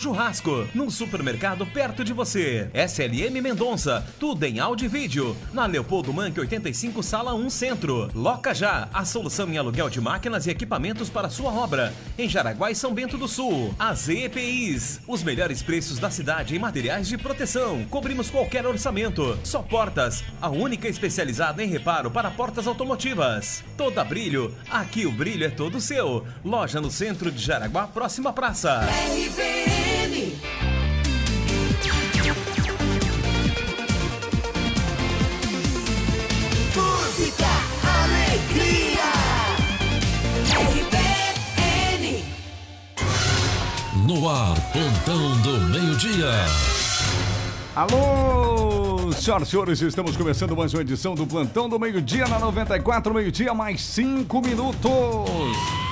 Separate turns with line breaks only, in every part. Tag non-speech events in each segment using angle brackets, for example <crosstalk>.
Churrasco, num supermercado perto de você. SLM Mendonça, tudo em áudio e vídeo. Na Leopoldo Manque 85, sala 1 Centro. Loca Já, a solução em aluguel de máquinas e equipamentos para sua obra. Em Jaraguá e São Bento do Sul. AZ EPIs, os melhores preços da cidade em materiais de proteção. Cobrimos qualquer orçamento. Só portas, a única especializada em reparo para portas automotivas. Toda brilho, aqui o brilho é todo seu. Loja no centro de Jaraguá, próxima praça.
RBN Música, alegria. RBN.
No ar, plantão do meio-dia.
Alô, senhoras e senhores, estamos começando mais uma edição do Plantão do Meio-Dia na 94, meio-dia, mais 5 minutos.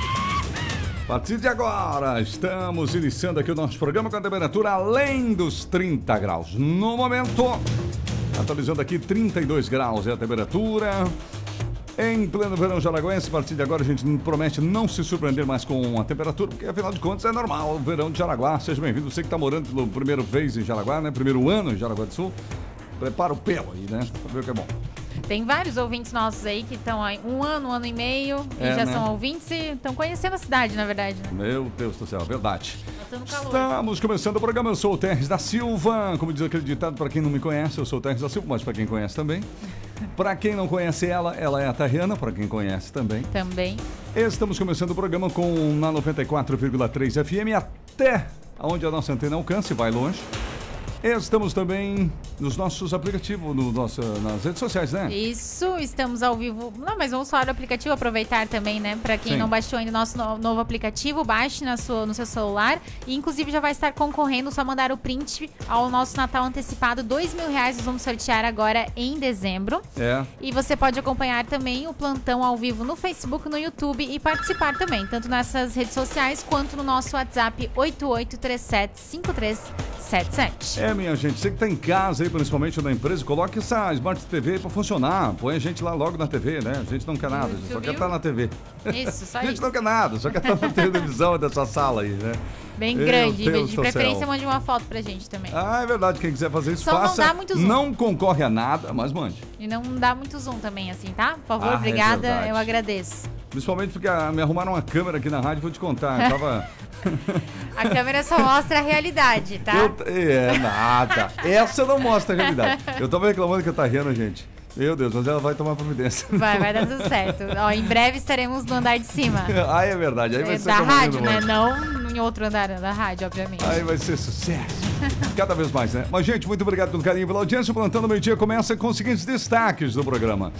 A partir de agora, estamos iniciando aqui o nosso programa com a temperatura além dos 30 graus. No momento, atualizando aqui 32 graus é a temperatura. Em pleno verão jaraguense, a partir de agora a gente promete não se surpreender mais com a temperatura, porque afinal de contas é normal o verão de Jaraguá. Seja bem-vindo, você que está morando pela primeira vez em Jaraguá, né? Primeiro ano em Jaraguá do Sul. Prepara o pelo aí, né? Pra ver o que é bom.
Tem vários ouvintes nossos aí que estão há um ano, um ano e meio,
É,
e já
né?
são ouvintes e estão conhecendo a cidade, na verdade. Né?
Meu Deus do céu, verdade. Estamos começando o programa. Eu sou o Terres da Silva. Como diz aquele ditado, para quem não me conhece, eu sou o Terres da Silva, mas para quem conhece também. <laughs> Para quem não conhece ela, ela é a Tariana, para quem conhece também.
Também.
Estamos começando o programa com na 94,3 FM até onde a nossa antena alcança e vai longe. Estamos também nos nossos aplicativos, no nas redes sociais, né?
Isso, estamos ao vivo. Não, mas vamos falar do aplicativo, aproveitar também, né? Pra quem
Sim.
não baixou ainda o nosso no- novo aplicativo, baixe na sua, no seu celular. E inclusive já vai estar concorrendo, só mandar o print ao nosso Natal antecipado. Dois mil reais nós vamos sortear agora em dezembro.
É.
E você pode acompanhar também o plantão ao vivo no Facebook, no YouTube e participar também, tanto nessas redes sociais quanto no nosso WhatsApp 88375377.
É, minha gente, você que tá em casa aí, principalmente na empresa, coloque essa Smart TV pra funcionar. Põe a gente lá logo na TV, né? A gente não quer nada, a gente só quer estar na TV.
Isso, só <laughs>
a gente não quer nada, só quer estar na televisão <laughs> dessa sala aí, né?
Bem
Meu
grande,
Deus
de preferência
céu.
mande uma foto pra gente também.
Ah, é verdade, quem quiser fazer isso,
Só não
faça.
dá muito zoom.
Não concorre a nada, mas mande.
E não dá muito zoom também, assim, tá? Por favor,
Ah, é
obrigada,
verdade.
eu agradeço.
Principalmente porque ah, me arrumaram uma câmera aqui na rádio, vou te contar. Tava. <laughs>
A câmera só mostra a realidade, tá?
Eu- é, nada. Essa não mostra a realidade. Eu tava reclamando que eu tá rindo, gente. Meu Deus, mas ela vai tomar providência. <laughs>
Vai, vai dar tudo certo. Ó, em breve estaremos no andar de cima. <laughs>
ah, é verdade. Aí vai
É,
ser
da rádio, né? Não em outro andar da rádio, obviamente.
Aí vai ser sucesso. Cada vez mais, né? Mas, gente, muito obrigado pelo carinho, pela audiência. O Plantão Meio Dia começa com os seguintes destaques do programa.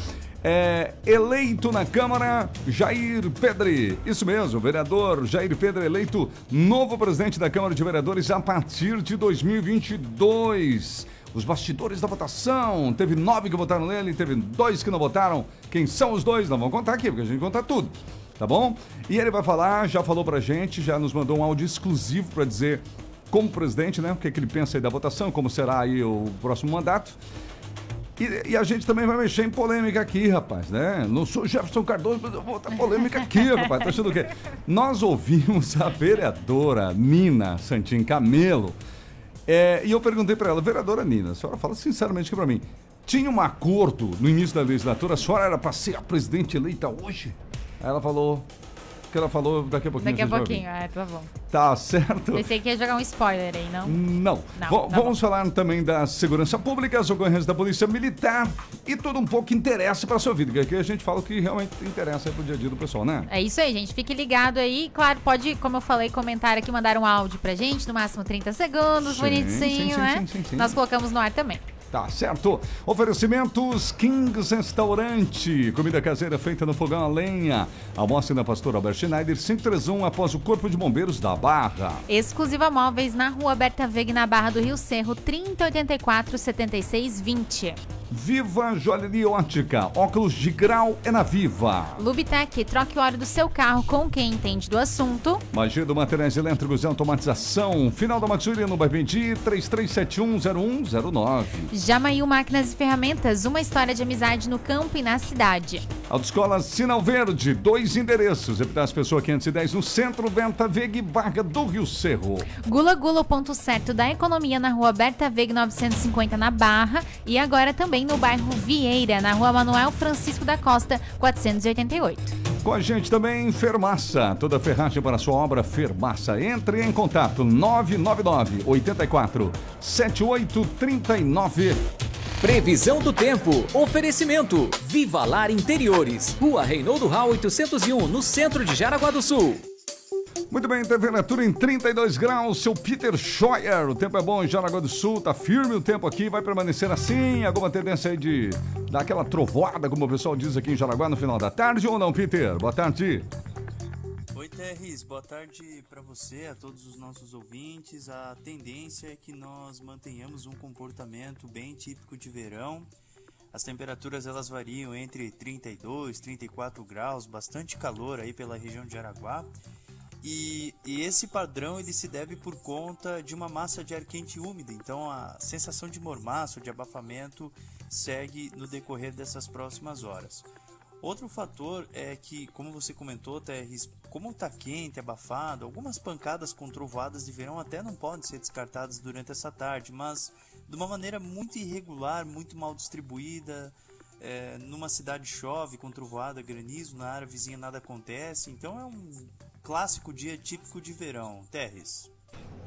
É, eleito na Câmara, Jair Pedre. Isso mesmo, vereador Jair Pedre eleito novo presidente da Câmara de Vereadores a partir de 2022. Os bastidores da votação. Teve nove que votaram nele, teve dois que não votaram. Quem são os dois? Não vamos contar aqui, porque a gente conta tudo. Tá bom? E ele vai falar, já falou pra gente, já nos mandou um áudio exclusivo pra dizer como presidente, né? O que, é que ele pensa aí da votação, como será aí o próximo mandato. E, e a gente também vai mexer em polêmica aqui, rapaz, né? Não sou Jefferson Cardoso, mas eu vou botar polêmica aqui, <laughs> rapaz. Tá achando o quê? Nós ouvimos a vereadora Nina Santin Camelo. É, e eu perguntei pra ela, vereadora Nina, a senhora fala sinceramente aqui pra mim. Tinha um acordo no início da legislatura, a senhora era pra ser a presidente eleita hoje? Aí ela falou. Que ela falou daqui a pouquinho.
Daqui a pouquinho, é, tá bom.
Tá certo?
Pensei que ia jogar um spoiler aí, não?
Não.
Não, tá
vamos falar também da segurança pública, as ocorrências da polícia militar e tudo um pouco que interessa para sua vida, que aqui a gente fala o que realmente interessa pro dia a dia do pessoal, né?
É isso aí, gente. Fique ligado aí. Claro, pode, como eu falei, comentar aqui, mandar um áudio pra gente, no máximo 30 segundos,
Sim,
bonitinho,
sim, sim,
né?
sim, sim, sim.
Nós colocamos no ar também.
Tá certo. Oferecimentos Kings Restaurante. Comida caseira feita no fogão a lenha. Almoce na Pastora Albert Schneider 531 após o Corpo de Bombeiros da Barra.
Exclusiva Móveis na Rua Berta Veg, na Barra do Rio Cerro, 3084 7620.
Viva Joalheria Ótica, óculos de grau é na Viva.
Lubitec, troque o óleo do seu carro com quem entende do assunto.
Magia do Materiais Elétricos e Automatização. Final da Maxúria no Baipendi, 33710109.
Jamaiu Máquinas e Ferramentas, uma história de amizade no campo e na cidade.
Autoescola Sinal Verde, dois endereços. Epitácio Pessoa 510 no centro, Venta Veg, Vaga do Rio Cerro.
Gula Gula, o ponto certo da economia na rua Berta Veg 950 na Barra e agora também no bairro Vieira, na rua Manuel Francisco da Costa 488.
Com a gente também, Fermaça. Toda ferragem para a sua obra, Fermaça. Entre em contato, 999 84 7839.
Previsão do tempo. Oferecimento. Viva Lar Interiores. Rua Reinaldo Rau 801, no centro de Jaraguá do Sul.
Muito bem, temperatura em 32 graus, seu Peter Scheuer. O tempo é bom em Jaraguá do Sul, tá firme o tempo aqui, vai permanecer assim. Alguma tendência aí de dar aquela trovoada, como o pessoal diz aqui em Jaraguá, no final da tarde ou não, Peter? Boa tarde.
Oi, Terris, boa tarde para você, a todos os nossos ouvintes. A tendência é que nós mantenhamos um comportamento bem típico de verão. As temperaturas elas variam entre 32 e 34 graus, bastante calor aí pela região de Araguá. E, e, esse padrão ele se deve por conta de uma massa de ar quente úmida, então a sensação de mormaço, de abafamento segue no decorrer dessas próximas horas. Outro fator é que, como você comentou, Terres, como está quente, abafado, algumas pancadas com trovoadas de verão até não podem ser descartadas durante essa tarde, mas de uma maneira muito irregular, muito mal distribuída. É, numa cidade chove com trovoada, granizo, na área vizinha nada acontece, então é um clássico dia típico de verão. Terres.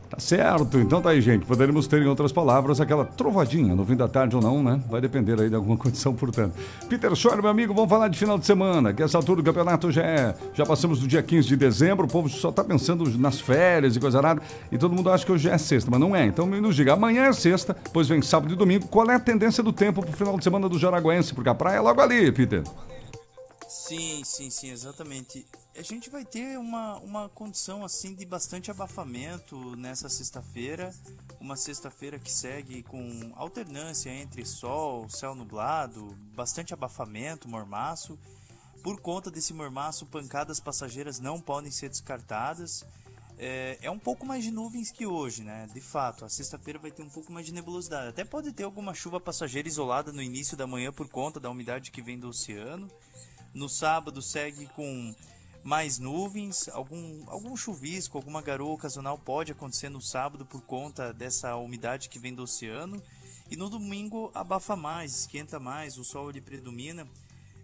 Tá certo, então tá aí, gente. Poderíamos ter, em outras palavras, aquela trovadinha no fim da tarde ou não, né? Vai depender aí de alguma <laughs> condição, portanto. Peter Schor, meu amigo, vamos falar de final de semana, que essa altura do campeonato já é. Já passamos do dia 15 de dezembro, o povo só tá pensando nas férias e coisa nada, e todo mundo acha que hoje é sexta, mas não é. Então nos diga, amanhã é sexta, depois vem sábado e domingo. Qual é a tendência do tempo pro final de semana do Jaraguense? Porque a praia é logo ali, Peter.
Sim, sim, sim, exatamente. A gente vai ter uma, uma condição assim de bastante abafamento nessa sexta-feira, uma sexta-feira que segue com alternância entre sol, céu nublado, bastante abafamento, mormaço. Por conta desse mormaço, pancadas passageiras não podem ser descartadas. É, é um pouco mais de nuvens que hoje, né? De fato, a sexta-feira vai ter um pouco mais de nebulosidade. Até pode ter alguma chuva passageira isolada no início da manhã por conta da umidade que vem do oceano. No sábado segue com mais nuvens, algum, algum chuvisco, alguma garoa ocasional pode acontecer no sábado por conta dessa umidade que vem do oceano. E no domingo abafa mais, esquenta mais, o sol ele predomina.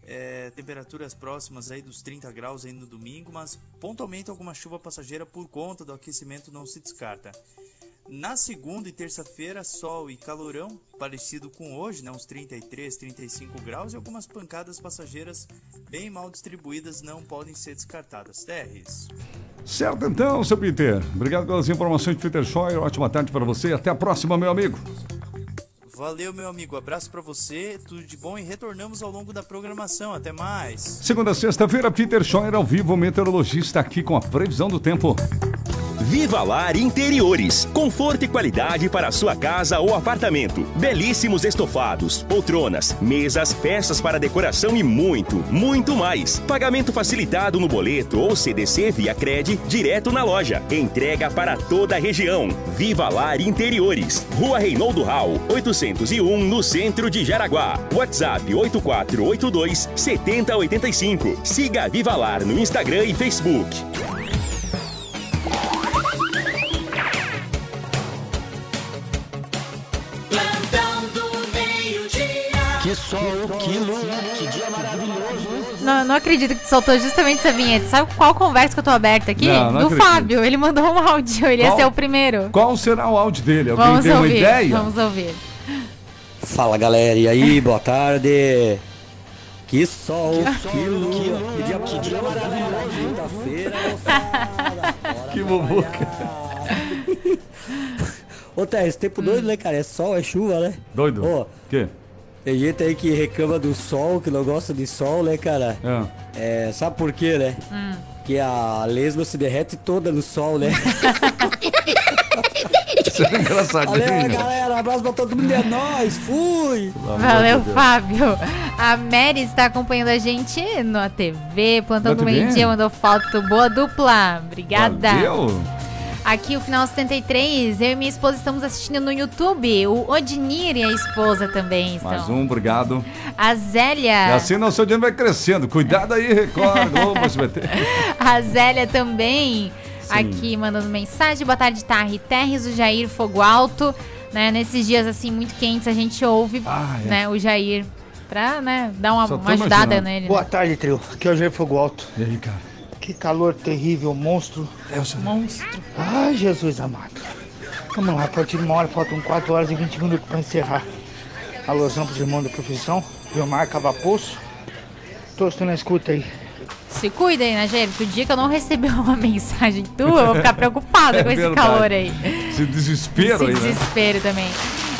É, temperaturas próximas aí dos 30 graus aí no domingo, mas pontualmente alguma chuva passageira por conta do aquecimento não se descarta. Na segunda e terça-feira, sol e calorão, parecido com hoje, né, uns 33, 35 graus, e algumas pancadas passageiras bem mal distribuídas não podem ser descartadas. Terres.
Certo então, seu Peter. Obrigado pelas informações, Peter Scheuer. Ótima tarde para você. Até a próxima, meu amigo.
Valeu, meu amigo. Abraço para você, tudo de bom e retornamos ao longo da programação. Até mais.
Segunda, sexta-feira, Peter Scheuer ao vivo, meteorologista aqui com a previsão do tempo.
Viva Lar Interiores. Conforto e qualidade para sua casa ou apartamento. Belíssimos estofados, poltronas, mesas, peças para decoração e muito, muito mais. Pagamento facilitado no boleto ou CDC via Cred direto na loja. Entrega para toda a região. Viva Lar Interiores. Rua Reinaldo Rau, 801, no centro de Jaraguá. WhatsApp 8482 7085. Siga Viva Lar no Instagram e Facebook.
Sol, que luz, que dia maravilhoso.
Não, não acredito que tu soltou justamente essa vinheta. Sabe qual conversa que eu tô aberta aqui?
Não, não
Do
acredito.
Fábio. Ele mandou um áudio. Ele ia
Qual?
ser o primeiro.
Qual será o áudio dele? Alguém
Vamos
tem uma
ouvir.
ideia?
Vamos ouvir.
Fala galera, e aí, boa tarde. Que sol, que luz, que dia, que dia maravilhoso. Quinta-feira, <laughs>
Que boboca.
Ô, Té, esse tempo doido, né, cara? É sol, é chuva, né?
Doido?
Ô,
O quê?
Tem gente aí que reclama do sol, que não gosta de sol, né, cara?
Ah.
É, sabe por quê, né? Que a lesma se derrete toda no sol, né? <laughs>
Isso é engraçadinho.
Valeu, galera. Abraço pra todo mundo. É nóis. Fui.
Valeu, Fábio. A Mary está acompanhando a gente na TV, plantando
Na TV?
meio-dia, mandou foto. Boa dupla. Obrigada.
Valeu.
Aqui o final 73, eu e minha esposa estamos assistindo no YouTube. O Odinir e a esposa também estão.
Mais um, obrigado.
A Zélia.
E assim nosso audiência vai crescendo. Cuidado aí, Record, <laughs> Globo, SBT.
A Zélia também aqui mandando mensagem. Boa tarde, Tarri. Terres, o Jair Fogo Alto. Né, nesses dias assim muito quentes a gente ouve
Ah, é.
né, o Jair pra né, dar uma, uma ajudada
imaginando.
nele.
Boa
né?
tarde, trio. Aqui é o Jair Fogo Alto.
E aí, cara?
Que calor terrível, monstro.
É o seu
Monstro.
Ai, Jesus amado. Vamos lá, a partir de uma hora faltam 4 horas e 20 minutos para encerrar. Alôzão pros irmãos da profissão. Vilmar Cavapoço. Todos estão na escuta aí.
Se cuida aí, né? Porque o dia que eu não receber uma <laughs> mensagem tua, eu vou ficar preocupada <laughs>
É
com esse
verdade.
calor aí.
Esse desespero
Esse
aí, né?
desespero também.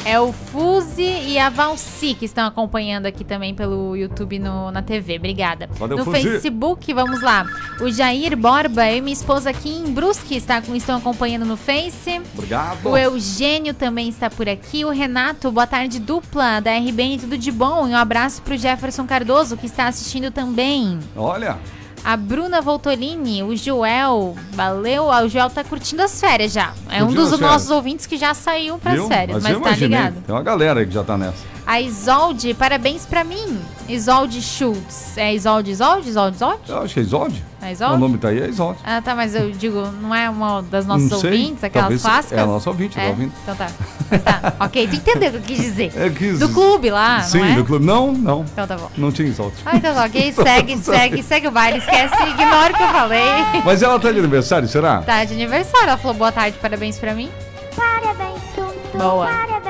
É o Fuzi e a Valci que estão acompanhando aqui também pelo YouTube no, na TV. Obrigada.
Valeu,
no
Fuzi.
Facebook, vamos lá. O Jair Borba, eu e minha esposa aqui em Brusque está, estão acompanhando no Face.
Obrigado.
O Eugênio também está por aqui. O Renato, boa tarde, dupla da RBN, tudo de bom. E um abraço pro Jefferson Cardoso, que está assistindo também.
Olha,
A Bruna Voltolini, o Joel, valeu. Ah, O Joel tá curtindo as férias já. É um dos
as
nossos ouvintes que já saiu pras
viu?
férias, mas,
eu
tá ligado.
Tem uma galera aí que já tá nessa.
A Isolde, parabéns pra mim. Isolde Schultz. É Isolde, Isolde, Isolde, Isolde?
Eu acho que é Isolde.
É
O
Isolde?
nome tá aí, é Isolde.
Ah, tá, mas eu digo, não é uma das nossas
Não sei.
ouvintes, aquelas
Talvez
clássicas?
é a nossa ouvinte, tá
é?
ouvindo.
Então tá. Mas tá. <laughs> ok, tu entendeu o que eu quis dizer.
É que-
Do clube lá,
Sim,
não é?
do clube. Não, não.
Então tá bom.
Não tinha Isolde.
Ah, então tá, ok. <laughs> Segue, segue, segue o baile. Esquece, ignora o que eu falei.
Mas ela tá de aniversário, será?
Tá de aniversário. Ela falou boa tarde, parabéns pra mim.
Parabéns, Tum.
Boa.
Parabéns,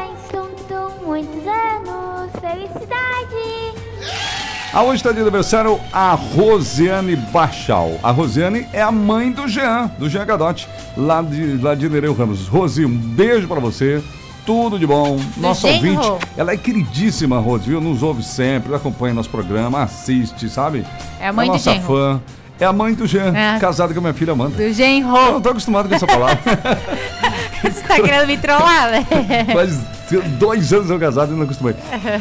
Aonde está de aniversário a Rosiane Bachal. A Rosiane é a mãe do Jean, do Jean Gadotti, lá de, lá de Nereu Ramos. Rosi, um beijo pra você. Tudo de bom. Nossa
genro.
ouvinte, ela é queridíssima, Rose, viu? Nos ouve sempre, acompanha nosso programa, assiste, sabe?
É a mãe
é
do
nossa
genro.
fã. É a mãe do Jean,
É.
casada com a minha filha Amanda.
Do
Eu
genro.
não tô acostumado com essa palavra.
Você tá querendo me trollar, né? <laughs>
Faz dois anos eu casado e não acostumei.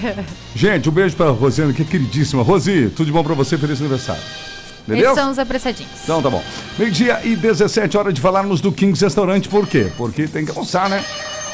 <laughs> Gente, um beijo pra Rosiane, que é queridíssima. Rosi, tudo de bom pra você, feliz aniversário. Beleza?
Esses são os apressadinhos.
Então tá bom. Meio-dia e 17 horas de falarmos do Kings Restaurante, por quê? Porque tem que almoçar, né?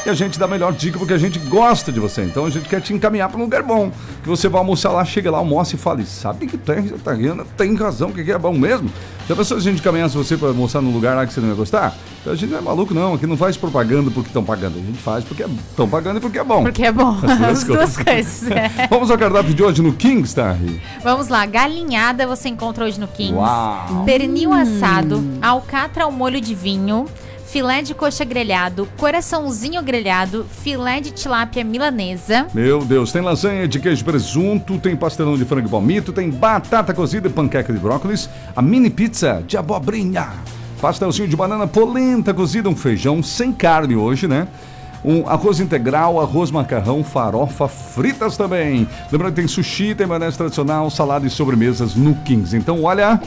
E a gente dá a melhor dica porque a gente gosta de você. Então a gente quer te encaminhar para um lugar bom. Que você vai almoçar lá, chega lá, almoça e fale, sabe que tem vegetariana, tem razão, que aqui é bom mesmo. Já pensou se a gente encaminhasse você para almoçar num lugar lá que você não ia gostar? Então a gente não é maluco, não. Aqui não faz propaganda porque estão pagando. A gente faz porque estão pagando e porque é bom.
Porque é bom.
As duas
As duas
coisas.
coisas. é. <laughs>
Vamos ao cardápio de hoje no Kings, tá?
Vamos lá, galinhada você encontra hoje no Kings.
Uau.
Pernil assado, alcatra ao molho de vinho, filé de coxa grelhado, coraçãozinho grelhado, filé de tilápia milanesa.
Meu Deus, tem lasanha de queijo presunto, tem pastelão de frango palmito, tem batata cozida e panqueca de brócolis, a mini pizza de abobrinha, pastelzinho de banana polenta cozida, um feijão sem carne hoje, né? Um arroz integral, arroz macarrão, farofa, fritas também. Lembrando que tem sushi, tem maionese tradicional, salada e sobremesas no Kings. Então, olha,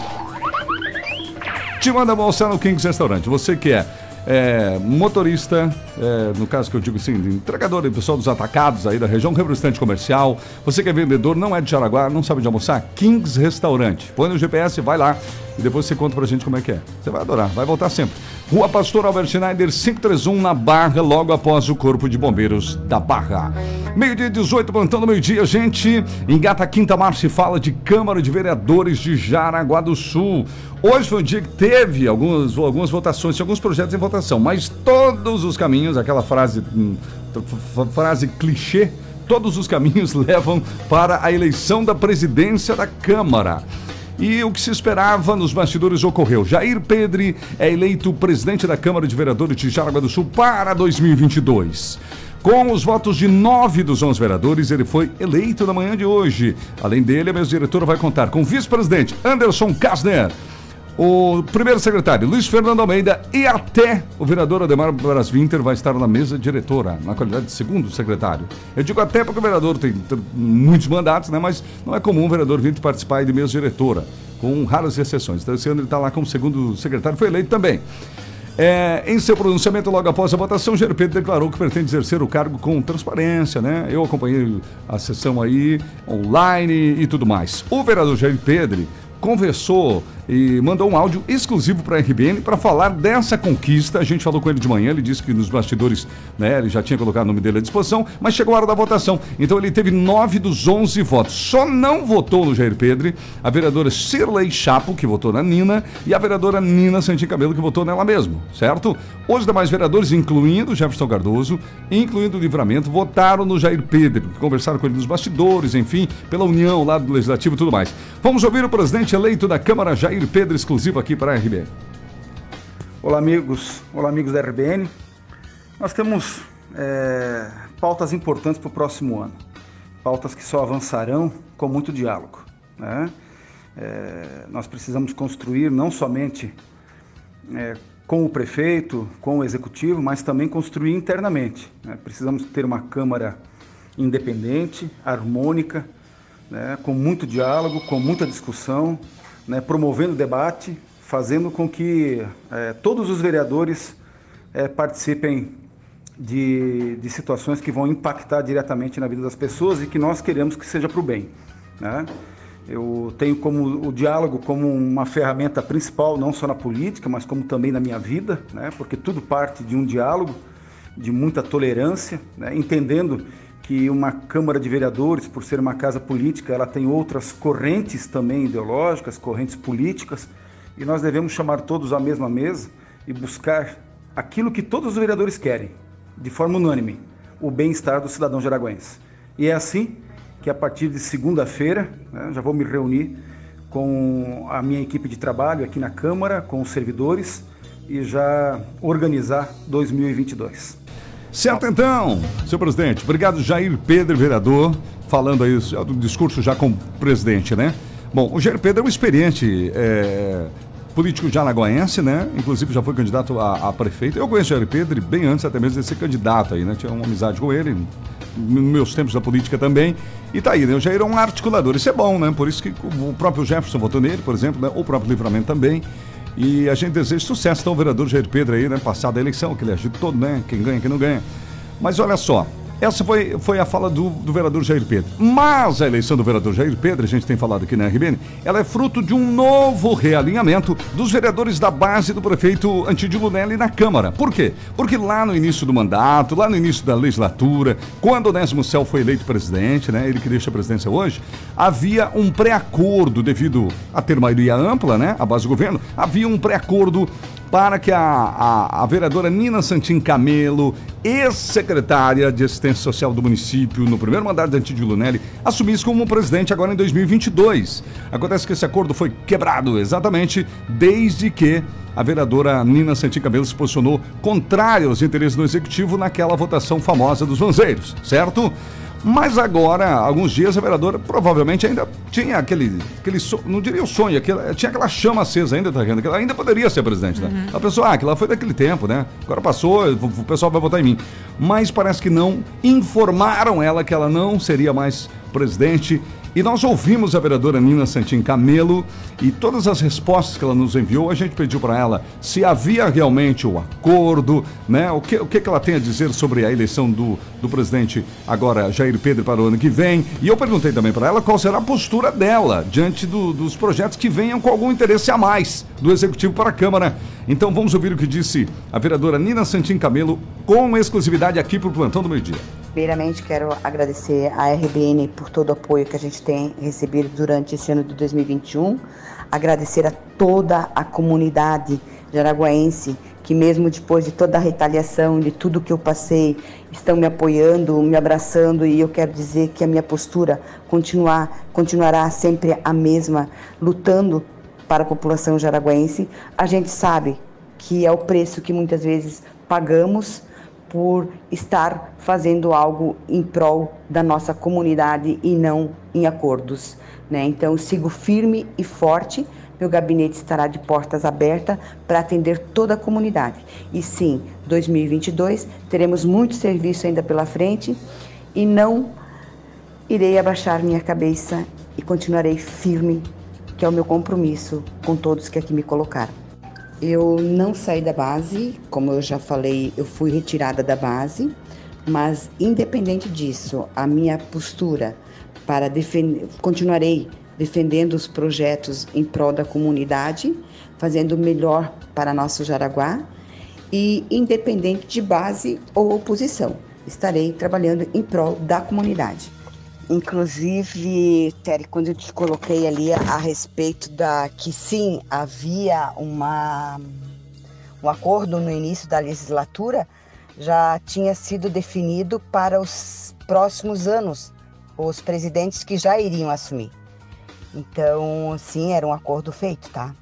te manda almoçar no Kings Restaurante. Você que é, é, motorista, é, no caso que eu digo assim, entregador, pessoal dos atacados aí da região, representante comercial. Você que é vendedor, não é de Jaraguá, não sabe de almoçar? Kings Restaurante. Põe no GPS, vai lá e depois você conta pra gente como é que é. Você vai adorar, vai voltar sempre. Rua Pastor Albert Schneider, 531, na Barra, logo após o Corpo de Bombeiros da Barra. Meio-dia 18, plantando meio-dia, gente. Engata quinta marcha e fala de Câmara de Vereadores de Jaraguá do Sul. Hoje foi um dia que teve algumas, algumas votações, alguns projetos em votação, mas todos os caminhos, aquela frase, hum, frase clichê, todos os caminhos <laughs> levam para a eleição da presidência da Câmara. E o que se esperava nos bastidores ocorreu. Jair Pedre é eleito presidente da Câmara de Vereadores de Jaraguá do Sul para 2022. Com os votos de nove dos onze vereadores, ele foi eleito na manhã de hoje. Além dele, a mesa diretora vai contar com o vice-presidente Anderson Kastner, o primeiro secretário Luiz Fernando Almeida e até o vereador Ademar Brasvinter vai estar na mesa diretora, na qualidade de segundo secretário. Eu digo até porque o vereador tem muitos mandatos, né? Mas não é comum o vereador vir participar de mesa diretora, com raras exceções. Então esse ano ele está lá como segundo secretário, foi eleito também. É, em seu pronunciamento logo após a votação, Jair Pedro declarou que pretende exercer o cargo com transparência, né? Eu acompanhei a sessão aí online e tudo mais. O vereador Jair Pedro conversou e mandou um áudio exclusivo para a RBN para falar dessa conquista. A gente falou com ele de manhã, ele disse que nos bastidores, né, ele já tinha colocado o nome dele à disposição, mas chegou a hora da votação. Então ele teve nove dos onze votos. Só não votou no Jair Pedro a vereadora Shirley Chapo, que votou na Nina, e a vereadora Nina Santin Cabelo, que votou nela mesmo, certo? Os demais vereadores, incluindo Jefferson Cardoso, incluindo o Livramento, votaram no Jair Pedro, conversaram com ele nos bastidores, enfim, pela união lá do Legislativo e tudo mais. Vamos ouvir o presidente eleito da Câmara, Jair Pedro, exclusivo aqui para a RBN.
Olá, amigos. Olá, amigos da RBN. Nós temos é, pautas importantes para o próximo ano. Pautas que só avançarão com muito diálogo. Né? É, nós precisamos construir não somente é, com o prefeito, com o executivo, mas também construir internamente. né? Precisamos ter uma Câmara independente, harmônica, né? com muito diálogo, com muita discussão, né? promovendo debate, fazendo com que eh, todos os vereadores eh, participem de, de situações que vão impactar diretamente na vida das pessoas e que nós queremos que seja para o bem. Né? Eu tenho como o diálogo como uma ferramenta principal, não só na política, mas como também na minha vida, né? porque tudo parte de um diálogo, de muita tolerância, né? entendendo que uma Câmara de Vereadores, por ser uma casa política, ela tem outras correntes também ideológicas, correntes políticas, e nós devemos chamar todos à mesma mesa e buscar aquilo que todos os vereadores querem, de forma unânime, o bem-estar do cidadão jaraguense. E é assim que a partir de segunda-feira, né, já vou me reunir com a minha equipe de trabalho aqui na Câmara, com os servidores, e já organizar 2022.
Certo então, senhor presidente. Obrigado, Jair Pedro, vereador, falando aí do discurso já com o presidente, né? Bom, o Jair Pedro é um experiente é, político de Alagoense, né? Inclusive já foi candidato a, a, prefeito. Eu conheço o Jair Pedro bem antes até mesmo de ser candidato aí, né? Tinha uma amizade com ele, nos meus tempos da política também. E tá aí, né? O Jair é um articulador. Isso é bom, né? Por isso que o próprio Jefferson votou nele, por exemplo, né? O próprio Livramento também. E a gente deseja sucesso então, ao vereador Jair Pedro aí, né? Passada a eleição, que ele agiu todo, né? Quem ganha, quem não ganha. Mas olha só, essa foi, foi a fala do, do vereador Jair Pedro. Mas a eleição do vereador Jair Pedro, a gente tem falado aqui na RBN, ela é fruto de um novo realinhamento dos vereadores da base do prefeito Antídio Lunelli na Câmara. Por quê? Porque lá no início do mandato, lá no início da legislatura, quando Onésimo Cel foi eleito presidente, né, ele que deixa a presidência hoje, havia um pré-acordo devido a ter maioria ampla, né, a base do governo, havia um pré-acordo para que a, a, a, vereadora Nina Santin Camelo, ex-secretária de Assistência Social do município, no primeiro mandato de Antídio Lunelli, assumisse como presidente agora em 2022. Acontece que esse acordo foi quebrado exatamente desde que a vereadora Nina Santin Camelo se posicionou contrária aos interesses do executivo naquela votação famosa dos vanzeiros, certo? Mas agora, alguns dias, a vereadora provavelmente ainda tinha aquele, aquele não diria o sonho, aquele, tinha aquela chama acesa ainda, tá vendo? Que ela ainda poderia ser presidente, né? Uhum. A pessoa, ah, aquilo foi daquele tempo, né? Agora passou, o pessoal vai votar em mim. Mas parece que não informaram ela que ela não seria mais presidente e nós ouvimos a vereadora Nina Santin Camelo e todas as respostas que ela nos enviou, a gente pediu para ela se havia realmente o acordo, né? O que, o que ela tem a dizer sobre a eleição do, do presidente agora, Jair Pedro, para o ano que vem. E eu perguntei também para ela qual será a postura dela diante do, dos projetos que venham com algum interesse a mais do Executivo para a Câmara. Então vamos ouvir o que disse a vereadora Nina Santin Camelo com exclusividade aqui para o Plantão do Meio Dia.
Primeiramente, quero agradecer à RBN por todo o apoio que a gente tem recebido durante esse ano de 2021. Agradecer a toda a comunidade jaraguaense que, mesmo depois de toda a retaliação, de tudo que eu passei, estão me apoiando, me abraçando e eu quero dizer que a minha postura continuar, continuará sempre a mesma, lutando para a população jaraguaense. A gente sabe que é o preço que muitas vezes pagamos por estar fazendo algo em prol da nossa comunidade e não em acordos. Né? Então, sigo firme e forte. Meu gabinete estará de portas abertas para atender toda a comunidade. E sim, 2022 teremos muito serviço ainda pela frente e não irei abaixar minha cabeça e continuarei firme, que é o meu compromisso com todos que aqui me colocaram. Eu não saí da base, como eu já falei, eu fui retirada da base, mas independente disso, a minha postura para defender, continuarei defendendo os projetos em prol da comunidade, fazendo o melhor para nosso Jaraguá e independente de base ou oposição, estarei trabalhando em prol da comunidade. Inclusive, Terry, quando eu te coloquei ali a, a respeito da que sim havia uma um acordo no início da legislatura, já tinha sido definido para os próximos anos os presidentes que já iriam assumir. Então, sim, era um acordo feito, tá?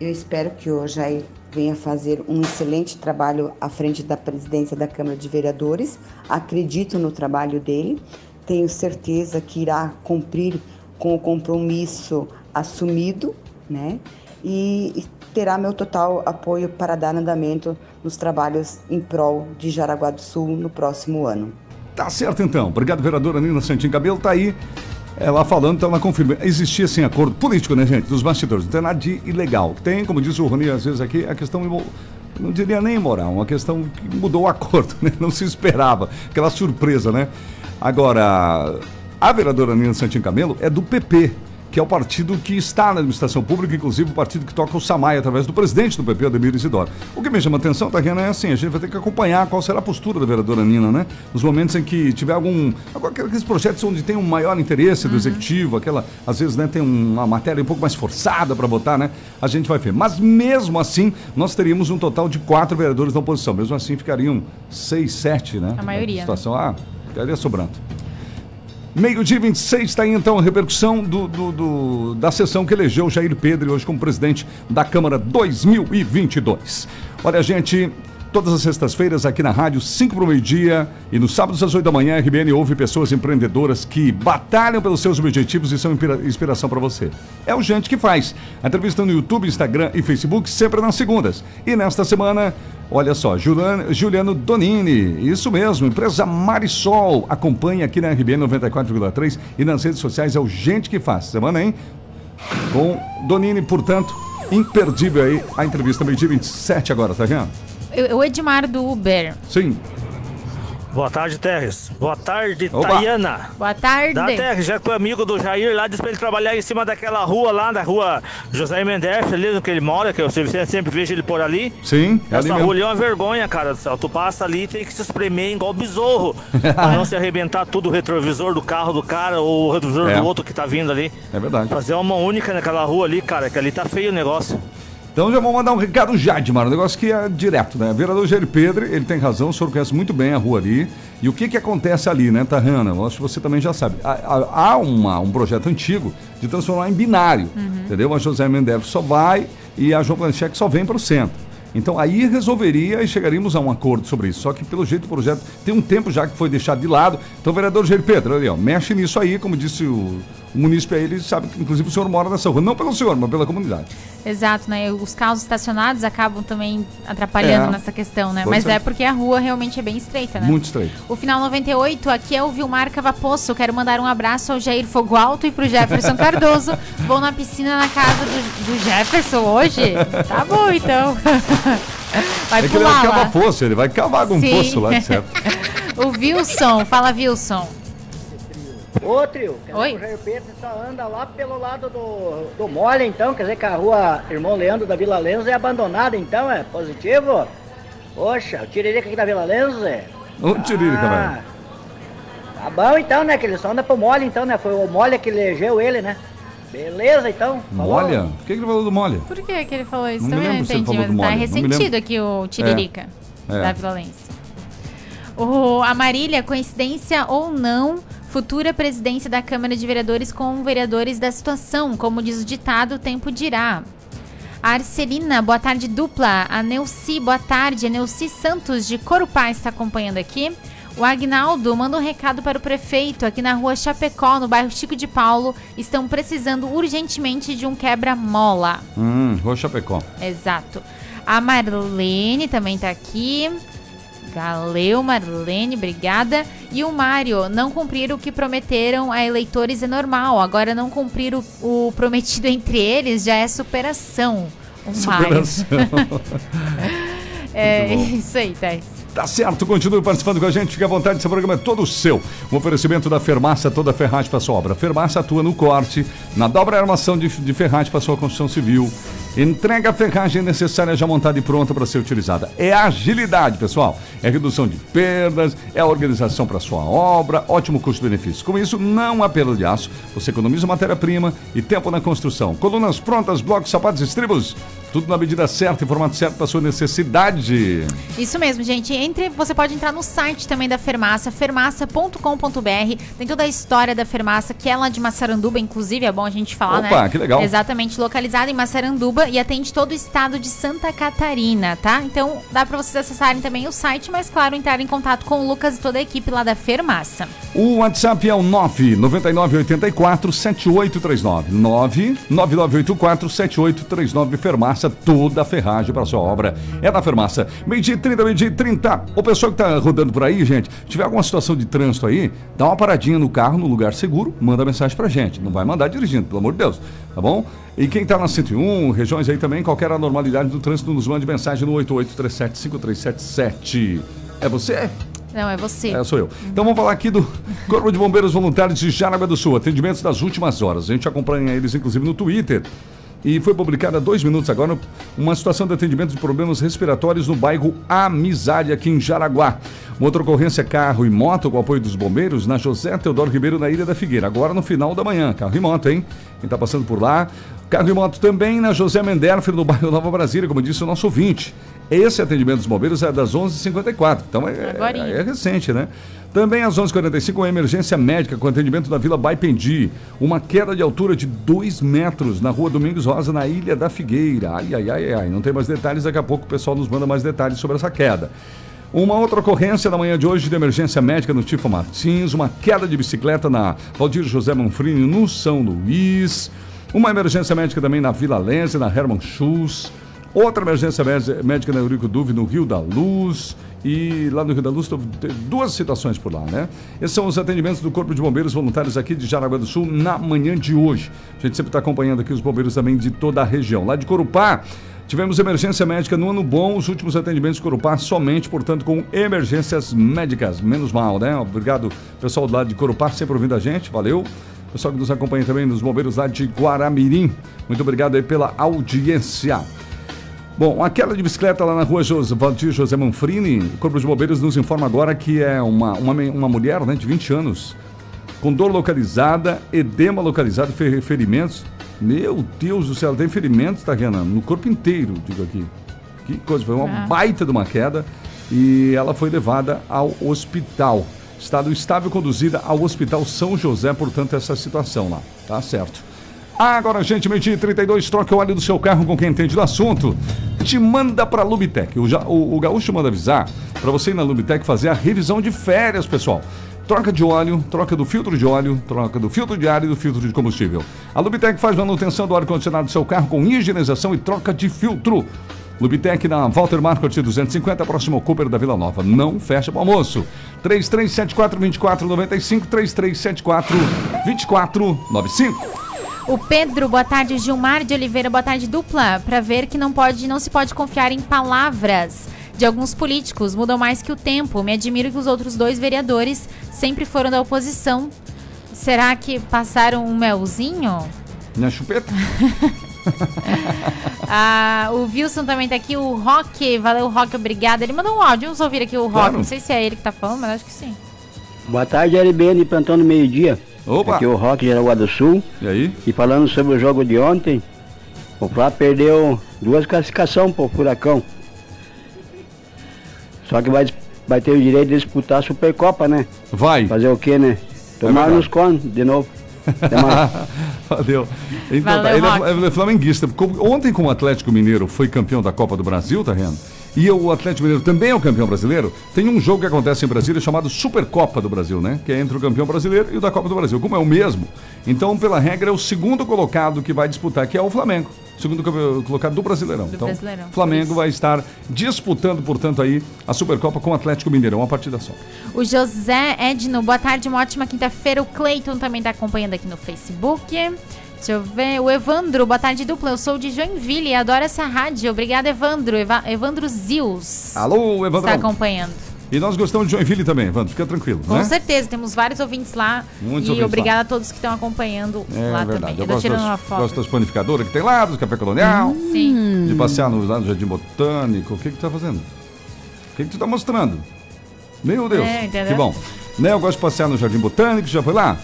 Eu espero que o Jair venha fazer um excelente trabalho à frente da presidência da Câmara de Vereadores. Acredito no trabalho dele. Tenho certeza que irá cumprir com o compromisso assumido, né? E terá meu total apoio para dar andamento nos trabalhos em prol de Jaraguá do Sul no próximo ano.
Tá certo então. Obrigado, vereadora Nina Santin Cabelo. Tá aí ela falando, então ela confirma. Existia sim acordo político, né, gente? Dos bastidores. Não tem nada de ilegal. Tem, como diz o Rony às vezes aqui, a questão não diria nem moral, uma questão que mudou o <laughs> acordo, né? Não se esperava. Aquela surpresa, né? Agora, a vereadora Nina Santin Camelo é do PP, que é o partido que está na administração pública, inclusive o partido que toca o Samai através do presidente do PP, Ademir Isidoro. O que me chama a atenção, Tariana, é assim, a gente vai ter que acompanhar qual será a postura da vereadora Nina, né? Nos momentos em que tiver algum... Aqueles projetos onde tem um maior interesse do executivo, aquela, às vezes, né, tem uma matéria um pouco mais forçada para botar, né? A gente vai ver. Mas mesmo assim, nós teríamos um total de quatro vereadores da oposição. Mesmo assim, ficariam seis, sete, né?
A maioria, né?
Situação, ah, ficaria sobrando. Meio-dia 26 está aí então a repercussão do, do- do- da sessão que elegeu Jair Pedro hoje como presidente da Câmara 2022. Olha, gente, todas as sextas-feiras aqui na rádio, 5 para o meio-dia e nos sábados às 8 da manhã, a RBN ouve pessoas empreendedoras que batalham pelos seus objetivos e são inspira- inspiração para você. É o Gente que faz. A entrevista no YouTube, Instagram e Facebook sempre nas segundas. E nesta semana, olha só, Juliano, Donini, isso mesmo, empresa Marisol, acompanha aqui na RBN 94,3 e nas redes sociais é o Gente que faz. Semana, hein? Com Donini, portanto, imperdível aí a entrevista meio-dia 27 agora, tá vendo?
Eu- O Edmar do Uber.
Sim.
Boa tarde, Terres. Boa tarde. Tayana.
Boa tarde.
Da Terres, já que o amigo do Jair lá disse pra ele trabalhar em cima daquela rua lá, da rua José Mendes, ali no que ele mora, que eu sempre, sempre vejo ele por ali.
Sim, é ali
Essa
mesmo.
rua ali é uma vergonha, cara. do céu. Tu passa ali e tem que se espremer igual besouro. <laughs> pra não se arrebentar tudo o retrovisor do carro do cara ou o retrovisor
É.
do outro que tá vindo ali.
É verdade.
Fazer uma única naquela rua ali, cara, que ali tá feio o negócio.
Então já vou mandar um recado já, Edmar, um negócio que é direto, né? Vereador Jair Pedro, ele tem razão, o senhor conhece muito bem a rua ali. E o que que acontece ali, né, Tahana? Eu acho que você também já sabe. Há, há- uma, um projeto antigo de transformar em binário, entendeu? A José Mendes só vai e a João Planchek só vem para o centro. Então aí resolveria e chegaríamos a um acordo sobre isso. Só que pelo jeito o projeto tem um tempo já que foi deixado de lado. Então, vereador Jair Pedro, ali, ó, mexe nisso aí, como disse o, o munícipe aí, ele sabe que inclusive o senhor mora nessa rua. Não pelo senhor, mas pela comunidade.
Exato, né? Os carros estacionados acabam também atrapalhando
É.
nessa questão, né? Mas
é.
é porque a rua realmente é bem estreita, né?
Muito estreito.
O final 98, aqui é o Vilmar Cavapoço. Quero mandar um abraço ao Jair Fogo Alto e pro Jefferson Cardoso. <laughs> Vou na piscina na casa do, do Jefferson hoje? Tá bom, então. <laughs> <laughs> Vai
é que ele vai
pular
cavar poço, ele vai cavar um
Sim.
poço lá, de <laughs> certo.
o Wilson, fala Wilson.
Ô, trio, quer
Oi.
dizer que o Jair Pedro só anda lá pelo lado do, do mole, então? Quer dizer que a rua Irmão Leandro da Vila Lenza é abandonada, então? É positivo? Poxa, o Tiririca aqui da Vila Lenza é...
Ô, Tiririca,
Ah,
velho.
Tá bom, então, né? Que ele só anda pro mole, então, né? Foi o mole que elegeu ele, né? Beleza, então. Falou.
Molha? O que, que ele falou do molha?
Por que, que ele falou isso?
Não me
Também não entendi, mas tá ressentido aqui o Tiririca
É.
da Violência. O, a Marília, coincidência ou não, futura presidência da Câmara de Vereadores com vereadores da situação, como diz o ditado, o tempo dirá. A Arcelina, boa tarde dupla. A Neuci, boa tarde. A Neuci Santos de Corupá está acompanhando aqui. O Agnaldo manda um recado para o prefeito aqui na rua Chapecó, no bairro Chico de Paulo. Estão precisando urgentemente de um quebra-mola.
Hum, Rua Chapecó.
Exato. A Marlene também tá aqui. Valeu, Marlene, obrigada. E o Mário, não cumprir o que prometeram a eleitores é normal. Agora, não cumprir o, o prometido entre eles já é superação. Um
Superação. <laughs> <laughs>
É
Muito bom.
isso aí, Thais.
Tá certo, continue participando com a gente, fique à vontade, esse programa é todo seu. Um oferecimento da Fermaça, toda ferragem para sua obra. Fermaça atua no corte, na dobra e armação de, de ferragem para sua construção civil. Entrega a ferragem necessária já montada e pronta para ser utilizada. É agilidade, pessoal. É redução de perdas, é a organização para sua obra, ótimo custo-benefício. Com isso, não há perda de aço, você economiza matéria-prima e tempo na construção. Colunas prontas, blocos, sapatos estribos, tudo na medida certa e formato certo para sua necessidade.
Isso mesmo, gente. Entre, você pode entrar no site também da Fermaça, fermaça.com.br. Tem toda a história da Fermaça, que é lá de Massaranduba, inclusive, é bom a gente falar, né?
Opa, que legal.
Exatamente, localizada em Massaranduba e atende todo o estado de Santa Catarina, tá? Então, dá pra vocês acessarem também o site, mas claro, entrar em contato com o Lucas e toda a equipe lá da Fermaça.
O WhatsApp é o 99984 7839. 99984 7839. Fermaça, toda a ferragem para sua obra. É da Fermaça. Meio-dia e 30, meio-dia e 30. O pessoal que tá rodando por aí, gente, tiver alguma situação de trânsito aí, dá uma paradinha no carro, no lugar seguro, manda mensagem pra gente. Não vai mandar dirigindo, pelo amor de Deus. Tá bom? E quem tá na 101, regiões aí também, qualquer anormalidade do trânsito, nos mande mensagem no 88375377. É você?
Não, é você.
É, sou eu. Então vamos falar aqui do Corpo de Bombeiros Voluntários de Jaraguá do Sul. Atendimentos das últimas horas. A gente acompanha eles, inclusive, no Twitter. E foi publicada há dois minutos agora uma situação de atendimento de problemas respiratórios no bairro Amizade, aqui em Jaraguá. Uma outra ocorrência carro e moto com apoio dos bombeiros na José Teodoro Ribeiro, na Ilha da Figueira. Agora no final da manhã. Carro e moto, hein? Quem tá passando por lá. Carro e moto também na José Menderfer, no bairro Nova Brasília, como disse o nosso ouvinte. Esse atendimento dos bombeiros é das 11h54. Então é, é, é recente, né? Também às 11h45, uma emergência médica com atendimento na Vila Baipendi. Uma queda de altura de 2 metros na rua Domingos Rosa, na Ilha da Figueira. Ai, ai, ai, ai. Não tem mais detalhes, daqui a pouco o pessoal nos manda mais detalhes sobre essa queda. Uma outra ocorrência na manhã de hoje de emergência médica no Tifo Martins, uma queda de bicicleta na Valdir José Manfrini, no São Luís. Uma emergência médica também na Vila Lense, na Herman Schultz. Outra emergência mé- médica na Eurico Duve, no Rio da Luz. E lá no Rio da Luz duas situações por lá, né? Esses são os atendimentos do Corpo de Bombeiros Voluntários aqui de Jaraguá do Sul na manhã de hoje. A gente sempre está acompanhando aqui os bombeiros também de toda a região. Lá de Corupá, tivemos emergência médica no ano bom, os últimos atendimentos Corupá somente, portanto, com emergências médicas. Menos mal, né? Obrigado, pessoal lá de Corupá, sempre ouvindo a gente. Valeu. Pessoal que nos acompanha também nos bombeiros lá de Guaramirim. Muito obrigado aí pela audiência. Bom, a queda de bicicleta lá na rua José, Valdir José Manfrini, o Corpo de Bombeiros nos informa agora que é uma, uma, uma mulher né, de 20 anos, com dor localizada, edema localizado, fe- ferimentos. Meu Deus do céu, ela tem ferimentos, tá, Renan? No corpo inteiro, digo aqui. Que coisa, foi uma
Ah.
baita de uma queda e ela foi levada ao hospital. Estado estável conduzida ao Hospital São José, portanto, essa situação lá. Tá certo. Agora, gente, meio-dia e 32, troca o óleo do seu carro com quem entende do assunto. Te manda pra Lubitec. O, o, o Gaúcho manda avisar para você ir na Lubitec fazer a revisão de férias, pessoal. Troca de óleo, troca do filtro de óleo, troca do filtro de ar e do filtro de combustível. A Lubitec faz manutenção do ar-condicionado do seu carro com higienização e troca de filtro. Lubitec na Walter Marcot 250, próximo ao Cooper da Vila Nova. Não fecha para almoço. 3374-2495, 3374-2495.
O Pedro, boa tarde. Gilmar de Oliveira, boa tarde dupla. Pra ver que não pode, não se pode confiar em palavras de alguns políticos. Mudam mais que o tempo. Me admiro que os outros dois vereadores sempre foram da oposição. Será que passaram um melzinho?
Na chupeta? <laughs>
Ah, o Wilson também tá aqui. O Rock, valeu, Rock, obrigado. Ele mandou um áudio. Vamos ouvir aqui o Rock.
Claro.
Não sei se é ele que tá falando, mas acho que sim.
Boa tarde, LBN, plantão no meio-dia.
Opa!
Aqui é o Rock de Jaraguá do Sul.
E aí?
E falando sobre o jogo de ontem, o Flá perdeu duas classificações pro Furacão. Só que vai, vai ter o direito de disputar a Supercopa, né?
Vai.
Fazer o quê, né? Tomar
verdade.
nos cones de novo. Até mais. <laughs>
Valeu. Então,
Valeu,
tá, ele, é, é flamenguista. Ontem, como o Atlético Mineiro foi campeão da Copa do Brasil, tá vendo? E o Atlético Mineiro também é o campeão brasileiro. Tem um jogo que acontece em Brasília chamado Supercopa do Brasil, né? Que é entre o campeão brasileiro e o da Copa do Brasil. Como é o mesmo, então, pela regra, é o segundo colocado que vai disputar, que é o Flamengo. segundo colocado do Brasileirão. então,
Brasileirão,
Flamengo vai estar disputando, portanto, aí a Supercopa com o Atlético Mineirão, uma partida só.
O José Edno, boa tarde, uma ótima quinta-feira. O Cleiton também tá acompanhando aqui no Facebook. Deixa eu ver. O Evandro, boa tarde, dupla. Eu sou de Joinville e adoro essa rádio. Obrigada, Evandro. Eva- Evandro Zils.
Alô, Evandrão.
Está acompanhando.
E nós gostamos de Joinville também, Evandro, fica tranquilo,
Com
né?
certeza, temos vários ouvintes lá.
Muitos
e obrigada a todos que estão acompanhando
É
lá
verdade.
também.
Eu
Eu
gosto
tirando
das,
uma foto.
gosto das panificadoras que tem lá, dos café colonial.
Sim.
De passear no, lá no Jardim Botânico. O que que tu tá fazendo? O que que tu tá mostrando? Meu Deus.
É, entendeu?
que bom. Né, eu gosto de passear no Jardim Botânico, já foi lá?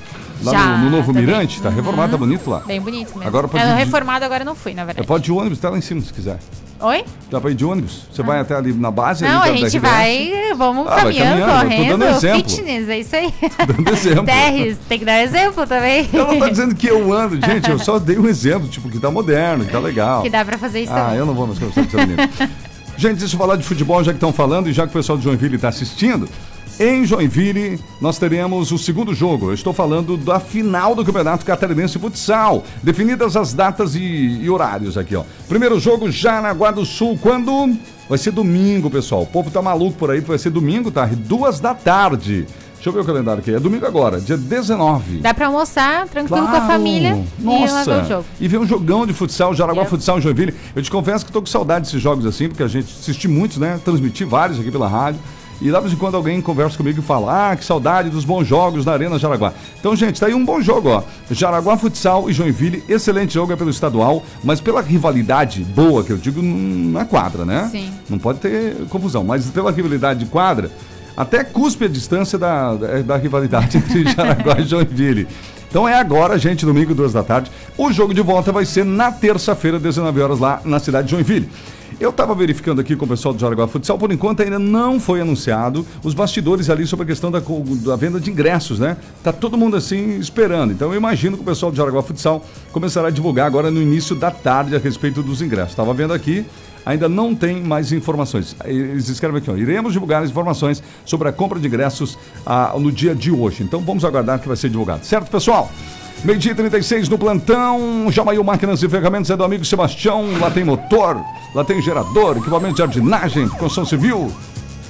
Lá
Já,
no, no Novo. Mirante, tá reformado, tá bonito lá.
Bem bonito mesmo.
Agora pode
é,
ir
reformado agora não fui, na
É,
verdade.
pode ir de ônibus, tá lá em cima se quiser.
Oi?
Dá pra ir de ônibus. Você vai até ali na base.
Não, a
ali da
gente vai, vamos
Ah, vai
caminhando,
eu tô dando
correndo,
exemplo.
fitness, é isso aí. <laughs>
Dando exemplo.
Terres, tem que dar exemplo também.
Eu não tô dizendo que eu ando, <laughs> gente, eu só dei um exemplo, tipo, que tá moderno, que tá legal.
Que dá pra fazer isso
Ah,
também.
eu não vou mais conversar com essa menina. Gente, deixa eu falar de futebol, já que estão falando e já que o pessoal de Joinville está assistindo. Em Joinville, nós teremos o segundo jogo. Eu estou falando da final do Campeonato Catarinense de Futsal. Definidas as datas e, e horários aqui, ó. Primeiro jogo, Jaraguá do Sul, quando? Vai ser domingo, pessoal. O povo tá maluco por aí, vai ser domingo, tá? Duas da tarde. Deixa eu ver o calendário aqui. É domingo agora, dia 19.
Dá pra almoçar tranquilo com a
Claro.
família e
Nossa.
ver o jogo.
E ver um jogão de futsal, Jaraguá Futsal em Joinville. Eu te confesso que tô com saudade desses jogos assim, porque a gente assisti muitos, né? Transmiti vários aqui pela rádio. E lá de vez em quando alguém conversa comigo e fala: Ah, que saudade dos bons jogos na Arena Jaraguá. Então, gente, tá aí um bom jogo, ó. Jaraguá Futsal e Joinville, excelente jogo é pelo estadual, mas pela rivalidade boa, que eu digo na quadra, né?
Sim.
Não pode ter confusão, mas pela rivalidade de quadra, até cuspe a distância da, da, da rivalidade <laughs> entre Jaraguá e Joinville. Então é agora, gente, domingo, duas da tarde. O jogo de volta vai ser na terça-feira, 19 horas, lá na cidade de Joinville. Eu estava verificando aqui com o pessoal do Jaraguá Futsal, por enquanto ainda não foi anunciado os bastidores ali sobre a questão da, da venda de ingressos, né? Tá todo mundo assim esperando. Então eu imagino que o pessoal do Jaraguá Futsal começará a divulgar agora no início da tarde a respeito dos ingressos. Estava vendo aqui, ainda não tem mais informações. Eles escrevem aqui, ó, iremos divulgar as informações sobre a compra de ingressos ah, no dia de hoje. Então vamos aguardar que vai ser divulgado. Certo, pessoal? Meio-dia e 36 no plantão. Jamail Máquinas e Ferramentas é do amigo Sebastião. Lá tem motor, lá tem gerador, equipamento de jardinagem, construção civil.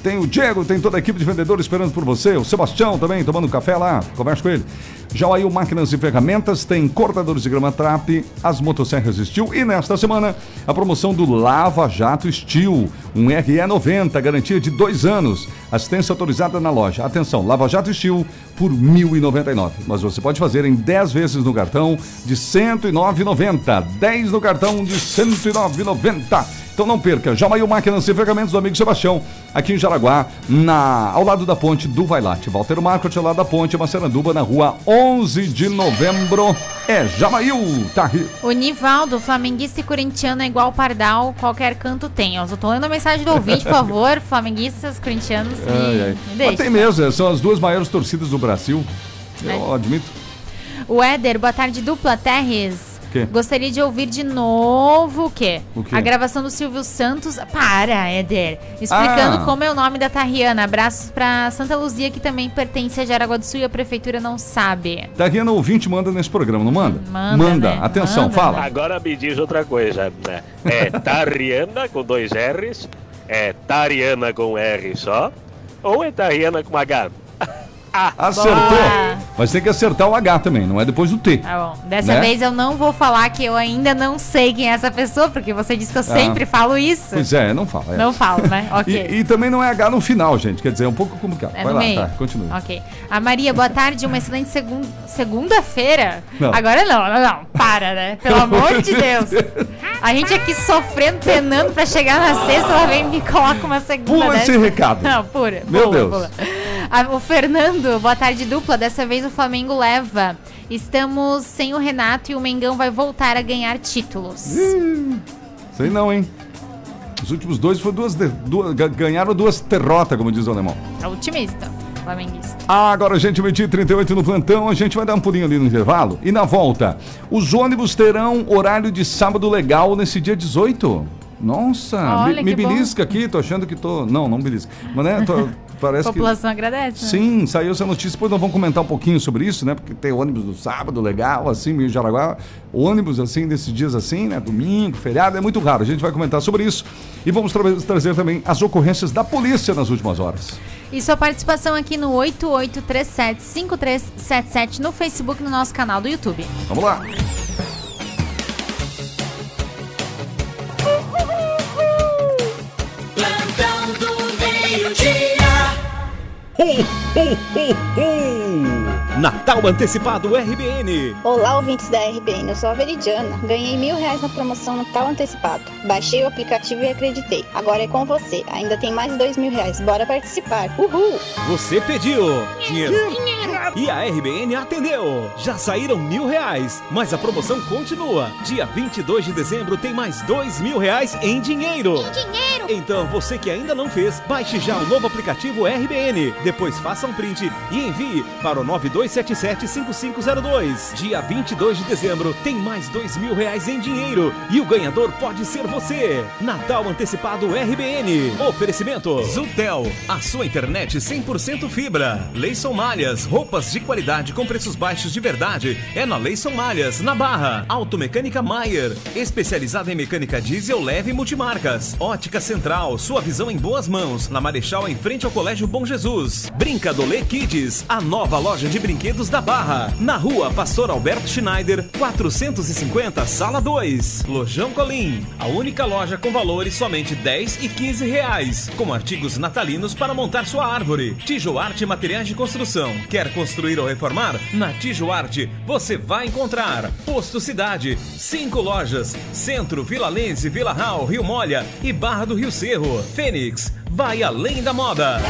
Tem o Diego, tem toda a equipe de vendedores esperando por você. O Sebastião também tomando um café lá, conversa com ele. Jauail Máquinas e Ferramentas tem cortadores de grama trap, as motosserras Steel e nesta semana a promoção do Lava Jato Steel, um RE90, garantia de dois anos, assistência autorizada na loja. Atenção, Lava Jato Steel por R$ 1.099, mas você pode fazer em 10 vezes no cartão de R$ 109,90, 10 no cartão de R$ 109,90. Então não perca, Jamail Máquinas e Ferramentas do amigo Sebastião, aqui em Jaraguá, na, ao lado da ponte do Vailate. Walter Marcos, ao lado da ponte, Maceranduba, na rua 11 de novembro. É Jamail, tá aí.
O Nivaldo, flamenguista e corintiano é igual pardal, qualquer canto tem. Eu só tô lendo a mensagem do ouvinte, por favor, <laughs> flamenguistas, corintianos, me,
Ai, ai.
me
Mas
deixa.
tem mesmo, são as duas maiores torcidas do Brasil. Eu
É.
admito.
O Éder, boa tarde, dupla Terres.
Quê?
Gostaria de ouvir de novo o quê?
O quê?
A gravação do Silvio Santos. Para, Éder. Explicando
Ah.
como é o nome da Tarriana. Abraços pra Santa Luzia, que também pertence a Jaraguá do Sul e a prefeitura não sabe.
Tariana ouvinte manda nesse programa, não manda?
Manda, né?
Atenção,
Manda,
fala.
Agora me diz outra coisa. né? É Tariana com dois R's? É Tariana com R só? Ou é Tariana com H?
Acertou.
Boa.
Mas tem que acertar o H também, não é depois do T.
Tá bom. Dessa
Né?
vez eu não vou falar que eu ainda não sei quem é essa pessoa, porque você disse que eu
Ah.
sempre falo isso.
Pois é, não fala. é.
Não falo, né? <laughs> Ok.
E, e também não é H no final, gente. Quer dizer, é um pouco complicado.
É
Vai lá,
meio.
tá, continua.
Ok. A Maria, boa tarde. Uma excelente segun- segunda-feira. Agora não, não, não. Para, né? <laughs> Pelo amor de Deus. A gente aqui sofrendo, penando pra chegar na sexta, ela vem e me coloca uma segunda
Pula esse
dessa.
recado.
Não, pura.
Meu
pula,
Deus.
pula. Ah, o Fernando, boa tarde, dupla. Dessa vez o Flamengo leva. Estamos sem o Renato e o Mengão vai voltar a ganhar títulos.
Sei não, hein? Os últimos dois foram duas, duas ga- ganharam duas derrotas, como diz o alemão.
É otimista, flamenguista.
Ah, agora, gente, meio-dia e 38 no plantão, a gente vai dar um pulinho ali no intervalo. E na volta, os ônibus terão horário de sábado legal nesse dia 18? Nossa,
Olha,
me, me
que bom.
belisca aqui, tô achando que tô... Não, não belisca. Mas né, tô... Parece
A população agradece. né?
Sim, saiu essa notícia. Depois nós vamos comentar um pouquinho sobre isso, né? Porque tem ônibus do sábado legal, assim, meio de Jaraguá. Ônibus, assim, desses dias assim, né? Domingo, feriado, é muito raro. A gente vai comentar sobre isso. E vamos tra- trazer também as ocorrências da polícia nas últimas horas.
E sua participação aqui no 8837-5377 no Facebook, no nosso canal do YouTube.
Vamos lá.
Plantão do meio-dia.
Natal Antecipado RBN.
Olá, ouvintes da RBN, eu sou a Veridiana. Ganhei mil reais na promoção Natal Antecipado. Baixei o aplicativo e acreditei. Agora é com você. Ainda tem mais dois mil reais. Bora participar. Uhul!
Você pediu dinheiro. E a RBN atendeu. Já saíram mil reais, mas a promoção continua. Dia 22 de dezembro tem mais dois mil reais em dinheiro. Em dinheiro. Então você que ainda não fez, baixe já o novo aplicativo RBN. Depois faça um print e envie para o 92775502. Dia 22 de dezembro tem mais dois mil reais em dinheiro e o ganhador pode ser você. Natal antecipado RBN. Oferecimento Zutel, a sua internet 100% fibra. Leison Malhas, roupas de qualidade com preços baixos de verdade. É na Leison Malhas, na Barra. Automecânica Maier, especializada em mecânica diesel leve e multimarcas. Ótica Central, sua visão em boas mãos. Na Marechal, em frente ao Colégio Bom Jesus. Brincadolê Kids, a nova loja de brinquedos da Barra. Na rua Pastor Alberto Schneider, 450, sala 2. Lojão Colim, a única loja com valores somente 10 e 15 reais. Com artigos natalinos para montar sua árvore. Tijoarte Materiais de Construção. Quer construir ou reformar? Na Tijoarte você vai encontrar. Posto Cidade, cinco lojas. Centro, Vila Lense, Vila Real, Rio Molha e Barra do Rio Cerro. Fênix, vai além da moda.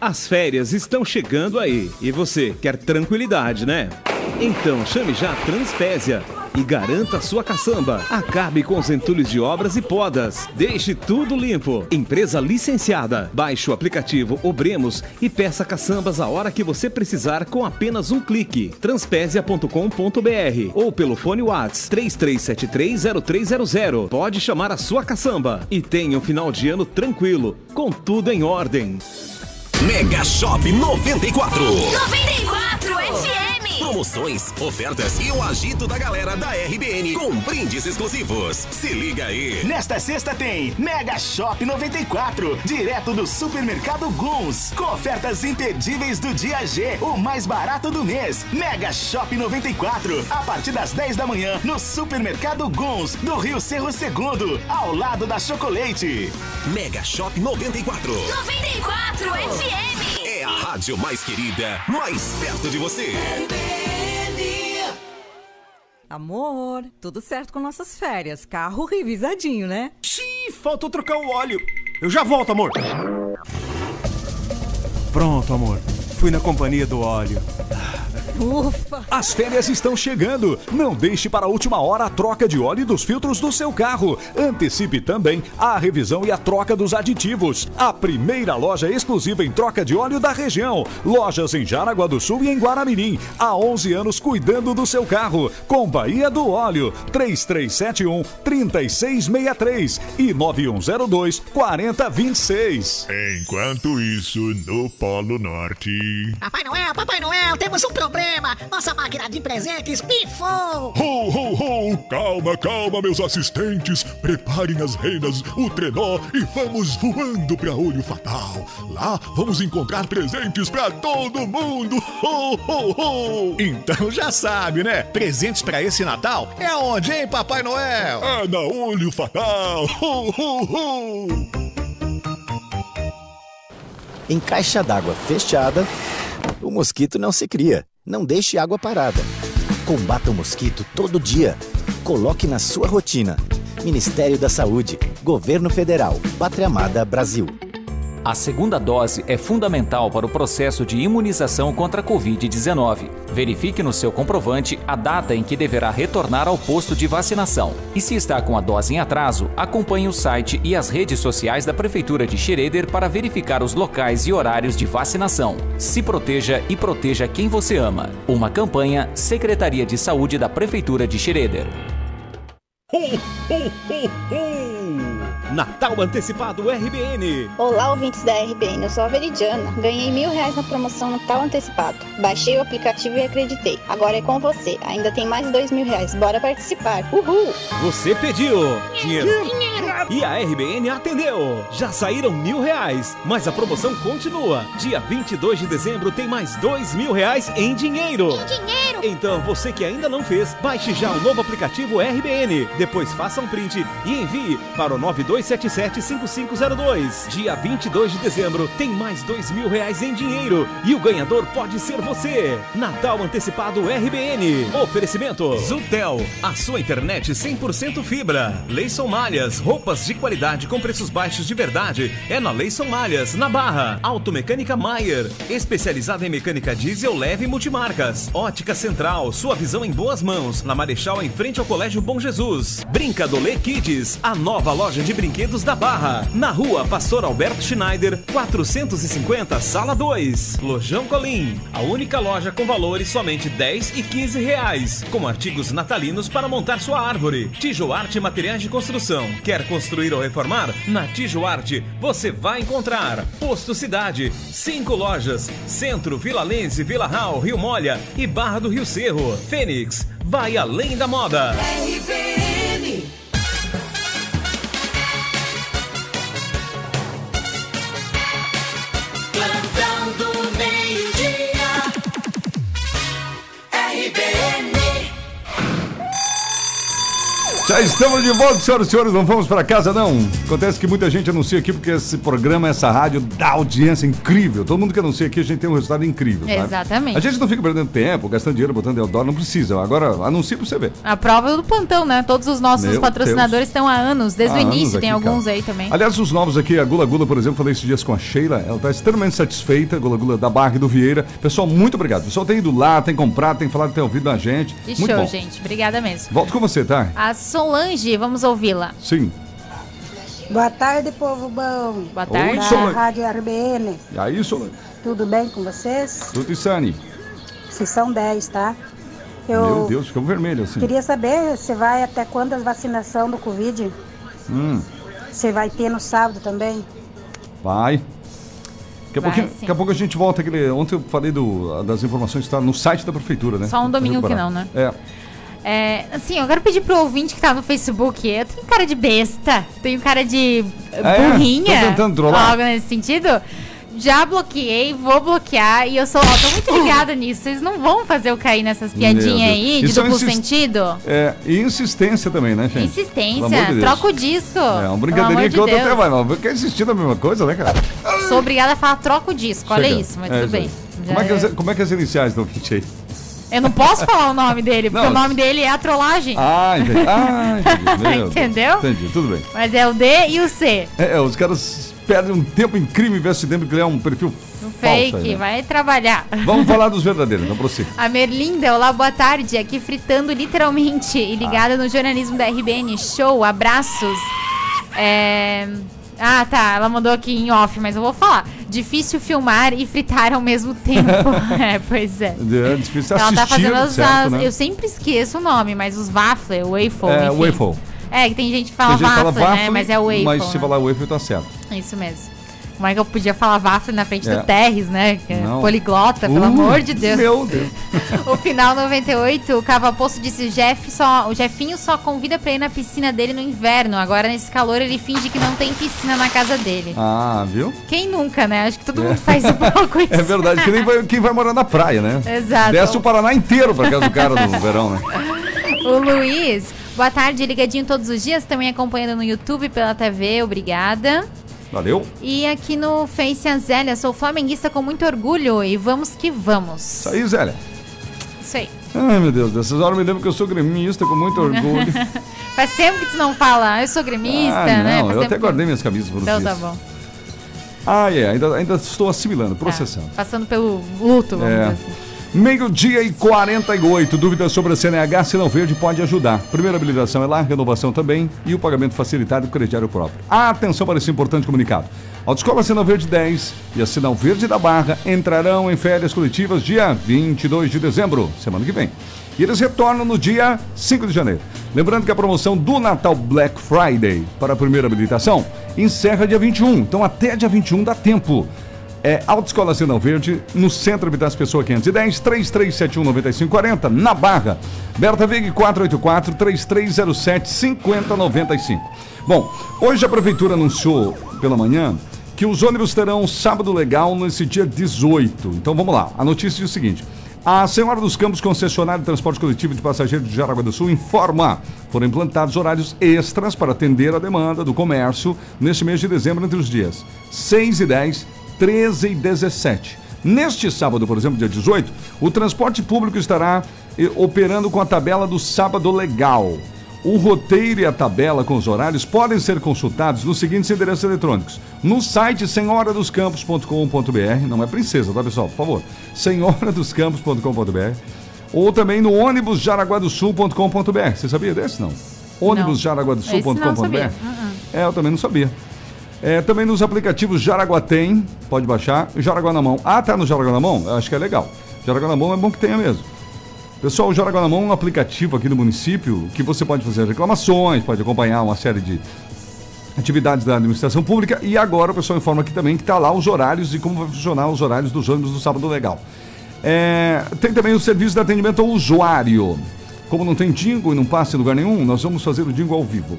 As férias estão chegando aí e você quer tranquilidade, né? Então chame já a Transpésia e garanta sua caçamba. Acabe com os entulhos de obras e podas. Deixe tudo limpo. Empresa licenciada. Baixe o aplicativo Obremos e peça caçambas a hora que você precisar com apenas um clique. Transpésia.com.br ou pelo fone Whats 33730300. Pode chamar a sua caçamba e tenha um final de ano tranquilo, com tudo em ordem.
Mega Shop 94.
94 FM.
Promoções, ofertas e o agito da galera da RBN com brindes exclusivos. Se liga aí.
Nesta sexta tem Mega Shop 94, direto do Supermercado Guns, com ofertas imperdíveis do dia G, o mais barato do mês. Mega Shop 94, a partir das 10 da manhã no Supermercado Guns, do Rio Cerro Segundo, ao lado da Chocolate.
Mega Shop 94.
94 FM.
É a rádio mais querida, mais perto de você.
Amor, tudo certo com nossas férias. Carro revisadinho, né?
Xiii, faltou trocar o óleo. Eu já volto, amor. Pronto, amor. Fui na companhia do óleo.
Ufa!
As férias estão chegando. Não deixe para a última hora a troca de óleo dos filtros do seu carro. Antecipe também a revisão e a troca dos aditivos. A primeira loja exclusiva em troca de óleo da região. Lojas em Jaraguá do Sul e em Guaramirim. Há 11 anos cuidando do seu carro. Com Bahia do Óleo. 3371 3663 e 9102 4026.
Enquanto isso, no Polo Norte.
Papai Noel, Papai Noel, temos um problema. Nossa máquina de presentes pifou.
Ho, ho, ho! Calma, calma, meus assistentes. Preparem as renas, o trenó e vamos voando pra Olho Fatal. Lá vamos encontrar presentes pra todo mundo. Ho, ho, ho!
Então já sabe, né? Presentes pra esse Natal é onde, hein, Papai Noel?
É na Olho Fatal. Ho, ho, ho!
Em caixa d'água fechada, o mosquito não se cria. Não deixe água parada. Combata o mosquito todo dia. Coloque na sua rotina. Ministério da Saúde, Governo Federal, Pátria Amada Brasil.
A segunda dose é fundamental para o processo de imunização contra a Covid-19. Verifique no seu comprovante a data em que deverá retornar ao posto de vacinação. E se está com a dose em atraso, acompanhe o site e as redes sociais da Prefeitura de Xereder para verificar os locais e horários de vacinação. Se proteja e proteja quem você ama. Uma campanha Secretaria de Saúde da Prefeitura de Xereder.
Ho! Natal Antecipado RBN.
Olá, ouvintes da RBN, eu sou a Veridiana. Ganhei mil reais na promoção Natal Antecipado. Baixei o aplicativo e acreditei. Agora é com você. Ainda tem mais dois mil reais. Bora participar. Uhul!
Você pediu dinheiro. E a RBN atendeu. Já saíram mil reais, mas a promoção continua. Dia 22 de dezembro tem mais dois mil reais em dinheiro.
dinheiro!
Então você que ainda não fez, baixe já o novo aplicativo RBN. Depois faça um print e envie para o 92775502. Dia 22 de dezembro tem mais dois mil reais em dinheiro e o ganhador pode ser você. Natal antecipado RBN. Oferecimento Zutel, a sua internet 100% fibra. Leison Malhas, roupas de qualidade com preços baixos de verdade. É na Leison Malhas, na Barra. Automecânica Maier, especializada em mecânica diesel leve e multimarcas. Ótica Central, sua visão em boas mãos. Na Marechal, em frente ao Colégio Bom Jesus. Brincadolê Kids, a nova loja de brinquedos da Barra. Na rua Pastor Alberto Schneider, 450, sala 2. Lojão Colim, a única loja com valores somente 10 e 15 reais. Com artigos natalinos para montar sua árvore. Tijoarte Materiais de Construção. Quer construir ou reformar? Na Tijoarte você vai encontrar. Posto Cidade, cinco lojas. Centro, Vila Lense, Vila Real, Rio Molha e Barra do Rio Cerro. Fênix, vai além da moda.
RBN. Plantão meio-dia. RBN.
Já estamos de volta, senhoras e senhores. Não vamos para casa, não. Acontece que muita gente anuncia aqui porque esse programa, essa rádio dá audiência incrível. Todo mundo que anuncia aqui, a gente tem um resultado incrível. sabe?
Exatamente.
A gente não fica perdendo tempo, gastando dinheiro, botando Eldorado, não precisa. Agora, anuncia pra você ver.
A prova do plantão, né? Todos os nossos
Meu
patrocinadores estão há anos, desde
Há
o início, tem
aqui,
alguns
cara.
aí também.
Aliás, os novos aqui, a Gula Gula, por exemplo, falei esses dias com a Sheila, ela está extremamente satisfeita, Gula Gula da Barra e do Vieira. Pessoal, muito obrigado. O pessoal tem ido lá, tem comprado, tem falado, tem ouvido a gente.
Que
muito
show,
bom.
gente. Obrigada mesmo.
Volto com você, tá?
A Solange, vamos ouvi-la.
Sim.
Boa tarde, povo bom.
Boa
tarde. Oi,
Da
Solange.
Rádio RBN.
E aí, Solange?
Tudo bem com vocês?
Tudo Sani.
Vocês são 10, tá? Eu
Meu Deus, ficou vermelho assim.
queria saber se vai até quando a vacinação do Covid.
Hum,
Se vai ter no sábado também.
vai. Daqui a,
Vai,
daqui a pouco a gente volta. Aquele, ontem eu falei do, das informações que está no site da prefeitura, né?
Só um domingo que não, né?
É.
É, assim, eu quero pedir pro ouvinte que tá no Facebook. Eu tenho cara de besta, tenho cara de
Ah, é?
burrinha.
Tô tentando trollar.
Algo nesse sentido. Já bloqueei, vou bloquear e eu sou, ó, tô muito <coughs> ligada nisso. Vocês não vão fazer eu cair nessas piadinhas aí de
Isso é
duplo
insist-
sentido.
É, e insistência também, né, gente?
Insistência,
de
troca o disco.
É, um
pelo amor
brincadeirinho
de
que outro
Deus.
até vai, mas quer insistir na mesma coisa, né, cara?
Sou obrigada a falar troca o disco, olha
Chega.
isso, mas
É,
tudo bem.
Como é, que
é-
as, como é que as iniciais do kit aí?
Eu não posso falar o nome dele, porque
Não.
o nome dele é a trollagem.
Ah, entendi. Ah, entendi. <laughs>
Entendeu?
Entendi, tudo bem.
Mas é o D e o C.
É, é, os caras perdem um tempo incrível investindo em criar um perfil aí,
fake,
né?
vai trabalhar.
Vamos falar dos verdadeiros, então prossiga.
A Merlinda, olá, boa tarde. Aqui fritando literalmente e ligada
Ah.
no jornalismo da RBN. Show, abraços. É... Ah, tá. Ela mandou aqui em off, mas eu vou falar. Difícil filmar e fritar ao mesmo <laughs> tempo. <laughs> é, pois é.
É difícil
Ela
assistir,
tá fazendo as,
certo,
as-
né?
Eu sempre esqueço o nome, mas os waffle, o waffle.
É,
enfim.
waffle.
É, que tem gente que fala
Tem gente
waffle,
fala
né?
waffle,
Mas é waffle.
Mas se
né?
falar waffle, tá certo.
Isso mesmo. Como é que eu podia falar waffle na frente
É.
do Terres, né? Que é
Não.
poliglota, pelo
Uh,
amor de Deus.
Meu Deus. <laughs>
O final 98, o Cava Poço disse: Jeff só, o Jefinho só convida pra ir na piscina dele no inverno. Agora, nesse calor, ele finge que não tem piscina na casa dele.
Ah, viu?
Quem nunca, né? Acho que todo
É.
mundo faz um <laughs> pouco isso.
É verdade, que nem vai, quem vai morar na praia, né?
Exato.
Desce o Paraná inteiro pra casa do cara no verão, né? <laughs>
O Luiz, boa tarde, ligadinho todos os dias, também acompanhando no YouTube pela TV, obrigada.
Valeu.
E aqui no Face a Zélia, sou flamenguista com muito orgulho e vamos que vamos.
Isso aí, Zélia.
Isso aí.
Ai, meu Deus, dessas horas eu me lembro que eu sou gremista com muito orgulho. <laughs>
Faz tempo que tu não fala, "Ah, eu sou gremista,
ah,
né?
não,
Faz
eu até
que-
guardei minhas camisas por
Então
dias.
tá bom.
Ah, é, ainda, ainda estou assimilando, processando.
Passando pelo luto, vamos
É.
dizer assim.
Meio-dia e 48. Dúvidas sobre a CNH, Sinal Verde pode ajudar. Primeira habilitação é lá, renovação também e o pagamento facilitado com crediário próprio. Atenção para esse importante comunicado. Autoescola Sinal Verde 10 e a Sinal Verde da Barra entrarão em férias coletivas dia 22 de dezembro, semana que vem. E eles retornam no dia 5 de janeiro. Lembrando que a promoção do Natal Black Friday para a primeira habilitação encerra dia 21. Então até dia 21 dá tempo. É Autoescola Sinal Verde, no centro Habitats Pessoa 510, 3371-9540, na Barra. Berta Vig 484 3307 5095. Bom, hoje a Prefeitura anunciou pela manhã que os ônibus terão sábado legal nesse dia 18. Então vamos lá. A notícia diz o seguinte. A Senhora dos Campos, concessionária de transporte coletivo de passageiros de Jaraguá do Sul, informa: foram implantados horários extras para atender a demanda do comércio neste mês de dezembro entre os dias 6 e 10, 13 e 17. Neste sábado, por exemplo, dia 18, o transporte público estará eh, operando com a tabela do sábado legal. O roteiro e a tabela com os horários podem ser consultados nos seguintes endereços eletrônicos. No site senhoradoscampos.com.br, não é princesa, tá pessoal? Por favor. senhoradoscampos.com.br ou também no ônibusjaraguadosul.com.br. Você sabia desse, não? Ônibusjaraguadosul.com.br.
Uh-uh.
É, eu também não sabia. É, também nos aplicativos Jaraguá tem, pode baixar. Jaraguá na mão. Ah, tá no Jaraguá na mão? Eu acho que é legal. Jaraguá na mão é bom que tenha mesmo. Pessoal, o Jaraguá na mão é um aplicativo aqui no município que você pode fazer reclamações, pode acompanhar uma série de atividades da administração pública e agora o pessoal informa aqui também que está lá os horários e como vai funcionar os horários dos ônibus do sábado legal. É, tem também o serviço de atendimento ao usuário. Como não tem jingle e não passa em lugar nenhum, nós vamos fazer o jingle ao vivo.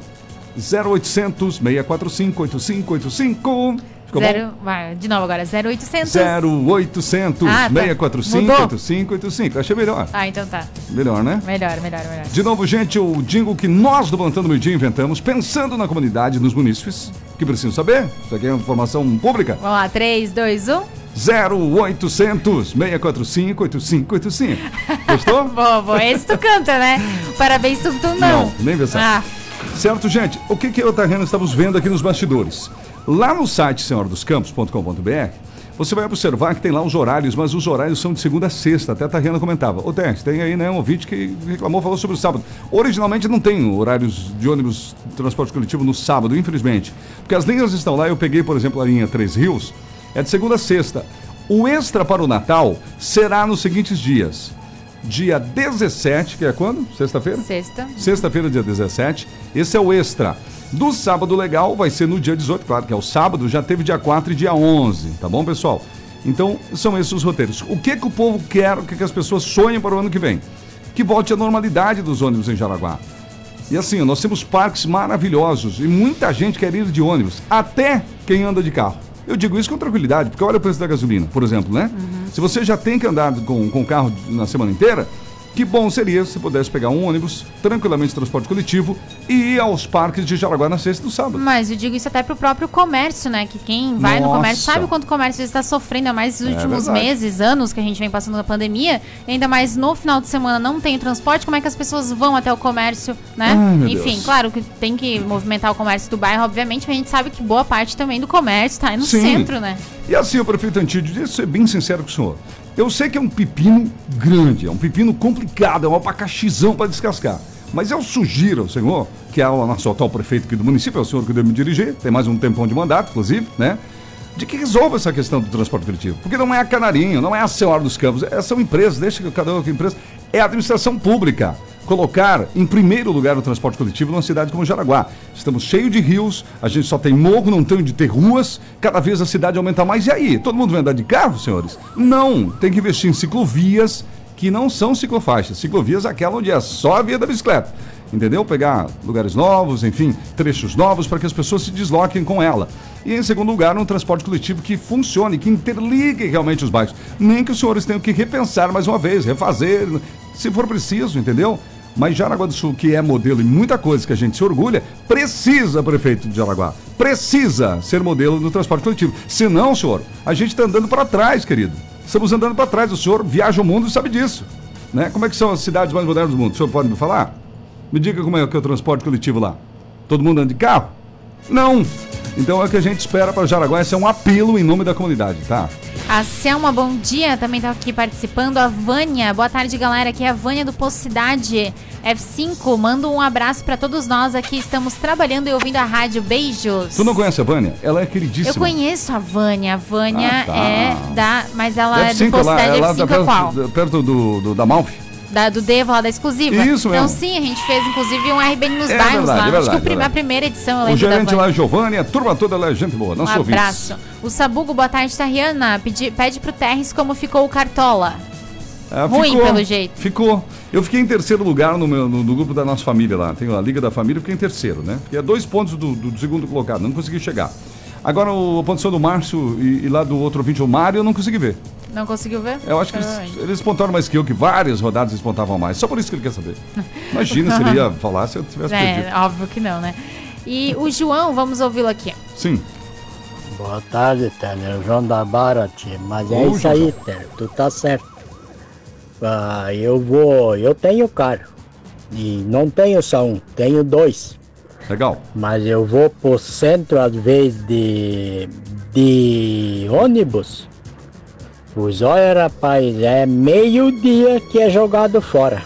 0800 645 8585. Ficou bom?
Zero, vai, de novo agora, 0800.
0800
Ah, tá.
645
Mudou.
8585. Achei melhor.
Ah, então tá.
Melhor, né?
Melhor, melhor, melhor.
De novo, gente, o jingle que nós do Plantando Meio Dia inventamos, pensando na comunidade, nos munícipes, que precisam saber. Isso aqui é informação pública.
Vamos lá, um. 3, 2, 1.
0800 645 8585. Gostou?
Boa, boa. Esse tu canta, né? Parabéns, tu, tu não.
Não, nem pensar.
Ah,
Certo, gente? O que, que eu e o Tarreno estamos vendo aqui nos bastidores? Lá no site senhoradoscampos.com.br, você vai observar que tem lá os horários, mas os horários são de segunda a sexta. Até a comentava. Ô, Tess, tem aí né, um ouvinte que reclamou, falou sobre o sábado. Originalmente não tem horários de ônibus de transporte coletivo no sábado, infelizmente. Porque as linhas estão lá, eu peguei, por exemplo, a linha Três Rios, é de segunda a sexta. O extra para o Natal será nos seguintes dias. Dia 17, que é quando? Sexta-feira?
sexta.
Sexta-feira, dia 17. Esse é o extra. Do sábado legal vai ser no dia 18, claro que é o sábado, já teve dia 4 e dia 11, tá bom, pessoal? Então, são esses os roteiros. O que que o povo quer, o que que as pessoas sonham para o ano que vem? Que volte a normalidade dos ônibus em Jaraguá. E assim, nós temos parques maravilhosos e muita gente quer ir de ônibus, até quem anda de carro. Eu digo isso com tranquilidade, porque olha o preço da gasolina, por exemplo, né? Se você já tem que andar com, com carro na semana inteira, que bom seria se pudesse pegar um ônibus, tranquilamente transporte coletivo, e ir aos parques de Jaraguá na sexta e no sábado.
Mas eu digo isso até pro próprio comércio, né? Que quem vai no
Nossa.
comércio sabe o quanto o comércio está sofrendo, ainda mais nos
É
últimos
verdade.
meses, anos que a gente vem passando na pandemia. Ainda mais no final de semana não tem transporte, como é que as pessoas vão até o comércio, né?
Ai,
Enfim,
Deus.
claro que tem que movimentar o comércio do bairro, obviamente, mas a gente sabe que boa parte também do comércio tá aí no
Sim.
centro, né?
E assim, o prefeito Antídio, deixa eu ser bem sincero com o senhor. Eu sei que é um pepino grande, é um pepino complicado, é um abacaxizão para descascar. Mas eu sugiro ao senhor, que é o nosso atual prefeito aqui do município, é o senhor que deve me dirigir, tem mais um tempão de mandato, inclusive, né? De que resolva essa questão do transporte coletivo. Porque não é a Canarinho, não é a Senhora dos Campos, é, são empresas, deixa que cada uma empresa. É a administração pública. Colocar em primeiro lugar o transporte coletivo numa cidade como Jaraguá. Estamos cheios de rios, a gente só tem morro, não tem onde ter ruas, cada vez a cidade aumenta mais. E aí? Todo mundo vai andar de carro, senhores? Não, tem que investir em ciclovias que não são ciclofaixas. Ciclovias é aquela onde é só a via da bicicleta. Entendeu? Pegar lugares novos, enfim, trechos novos para que as pessoas se desloquem com ela. E em segundo lugar, um transporte coletivo que funcione, que interligue realmente os bairros. Nem que os senhores tenham que repensar mais uma vez, refazer, se for preciso, entendeu? Mas Jaraguá do Sul, que é modelo em muita coisa que a gente se orgulha, precisa, prefeito de Jaraguá, precisa ser modelo no transporte coletivo. Senão, senhor, a gente está andando para trás, querido. Estamos andando para trás. O senhor viaja o mundo e sabe disso. Né? Como é que são as cidades mais modernas do mundo? O senhor pode me falar? Me diga como é que é o transporte coletivo lá. Todo mundo anda de carro? Não. Então é o que a gente espera para Jaraguá. Esse é um apelo em nome da comunidade, tá?
A Selma, bom dia, também tá aqui participando. A Vânia, boa tarde, galera. Aqui é a Vânia do Poço Cidade F5. Mando um abraço pra todos nós aqui. Estamos trabalhando e ouvindo a rádio. Beijos.
Tu não conhece a Vânia? Ela é queridíssima.
Eu conheço a Vânia. A Vânia
Ah, tá.
é da. Mas ela é do
F5, ela,
Cidade
ela
F5
tá
é qual?
perto, perto do, do- da Malfi.
Da, do Devo lá da exclusiva.
Isso
Então,
mesmo.
sim, a gente fez inclusive um RBN nos
É
bairros
verdade,
lá.
é
Acho que
verdade,
o prim-
verdade.
a primeira edição eu
O gerente lá. Giovanni, a turma toda lá é gente boa.
Um
Nosso ouvinte.
abraço. O Sabugo, boa tarde, Tariana. Pedi, pede pro Terres como ficou o Cartola.
Ah,
Ruim,
ficou,
pelo jeito.
Ficou. Eu fiquei em terceiro lugar no, meu, no, no grupo da nossa família lá. Tem a Liga da Família, eu fiquei em terceiro, né? Porque é dois pontos do, do segundo colocado, não consegui chegar. Agora o- a pontuação do Márcio e, e lá do outro ouvinte, o Mário, eu não consegui ver.
Não conseguiu ver?
Eu acho que eles, eles pontuaram mais que eu, que várias rodadas eles pontavam mais. Só por isso que ele quer saber. Imagina se ele ia <laughs> falar se eu tivesse perdido.
É, óbvio que não, né? E o João, vamos ouvi-lo aqui.
Sim.
Boa tarde, Teller. O João da Barra, tia. Mas é
Ô,
isso aí, Teller. Tu tá certo. Ah, eu vou. Eu tenho carro. E não tenho só um, tenho dois.
Legal.
Mas eu vou pro centro às vezes de. de ônibus. Os olha, rapaz, é meio-dia que é jogado fora.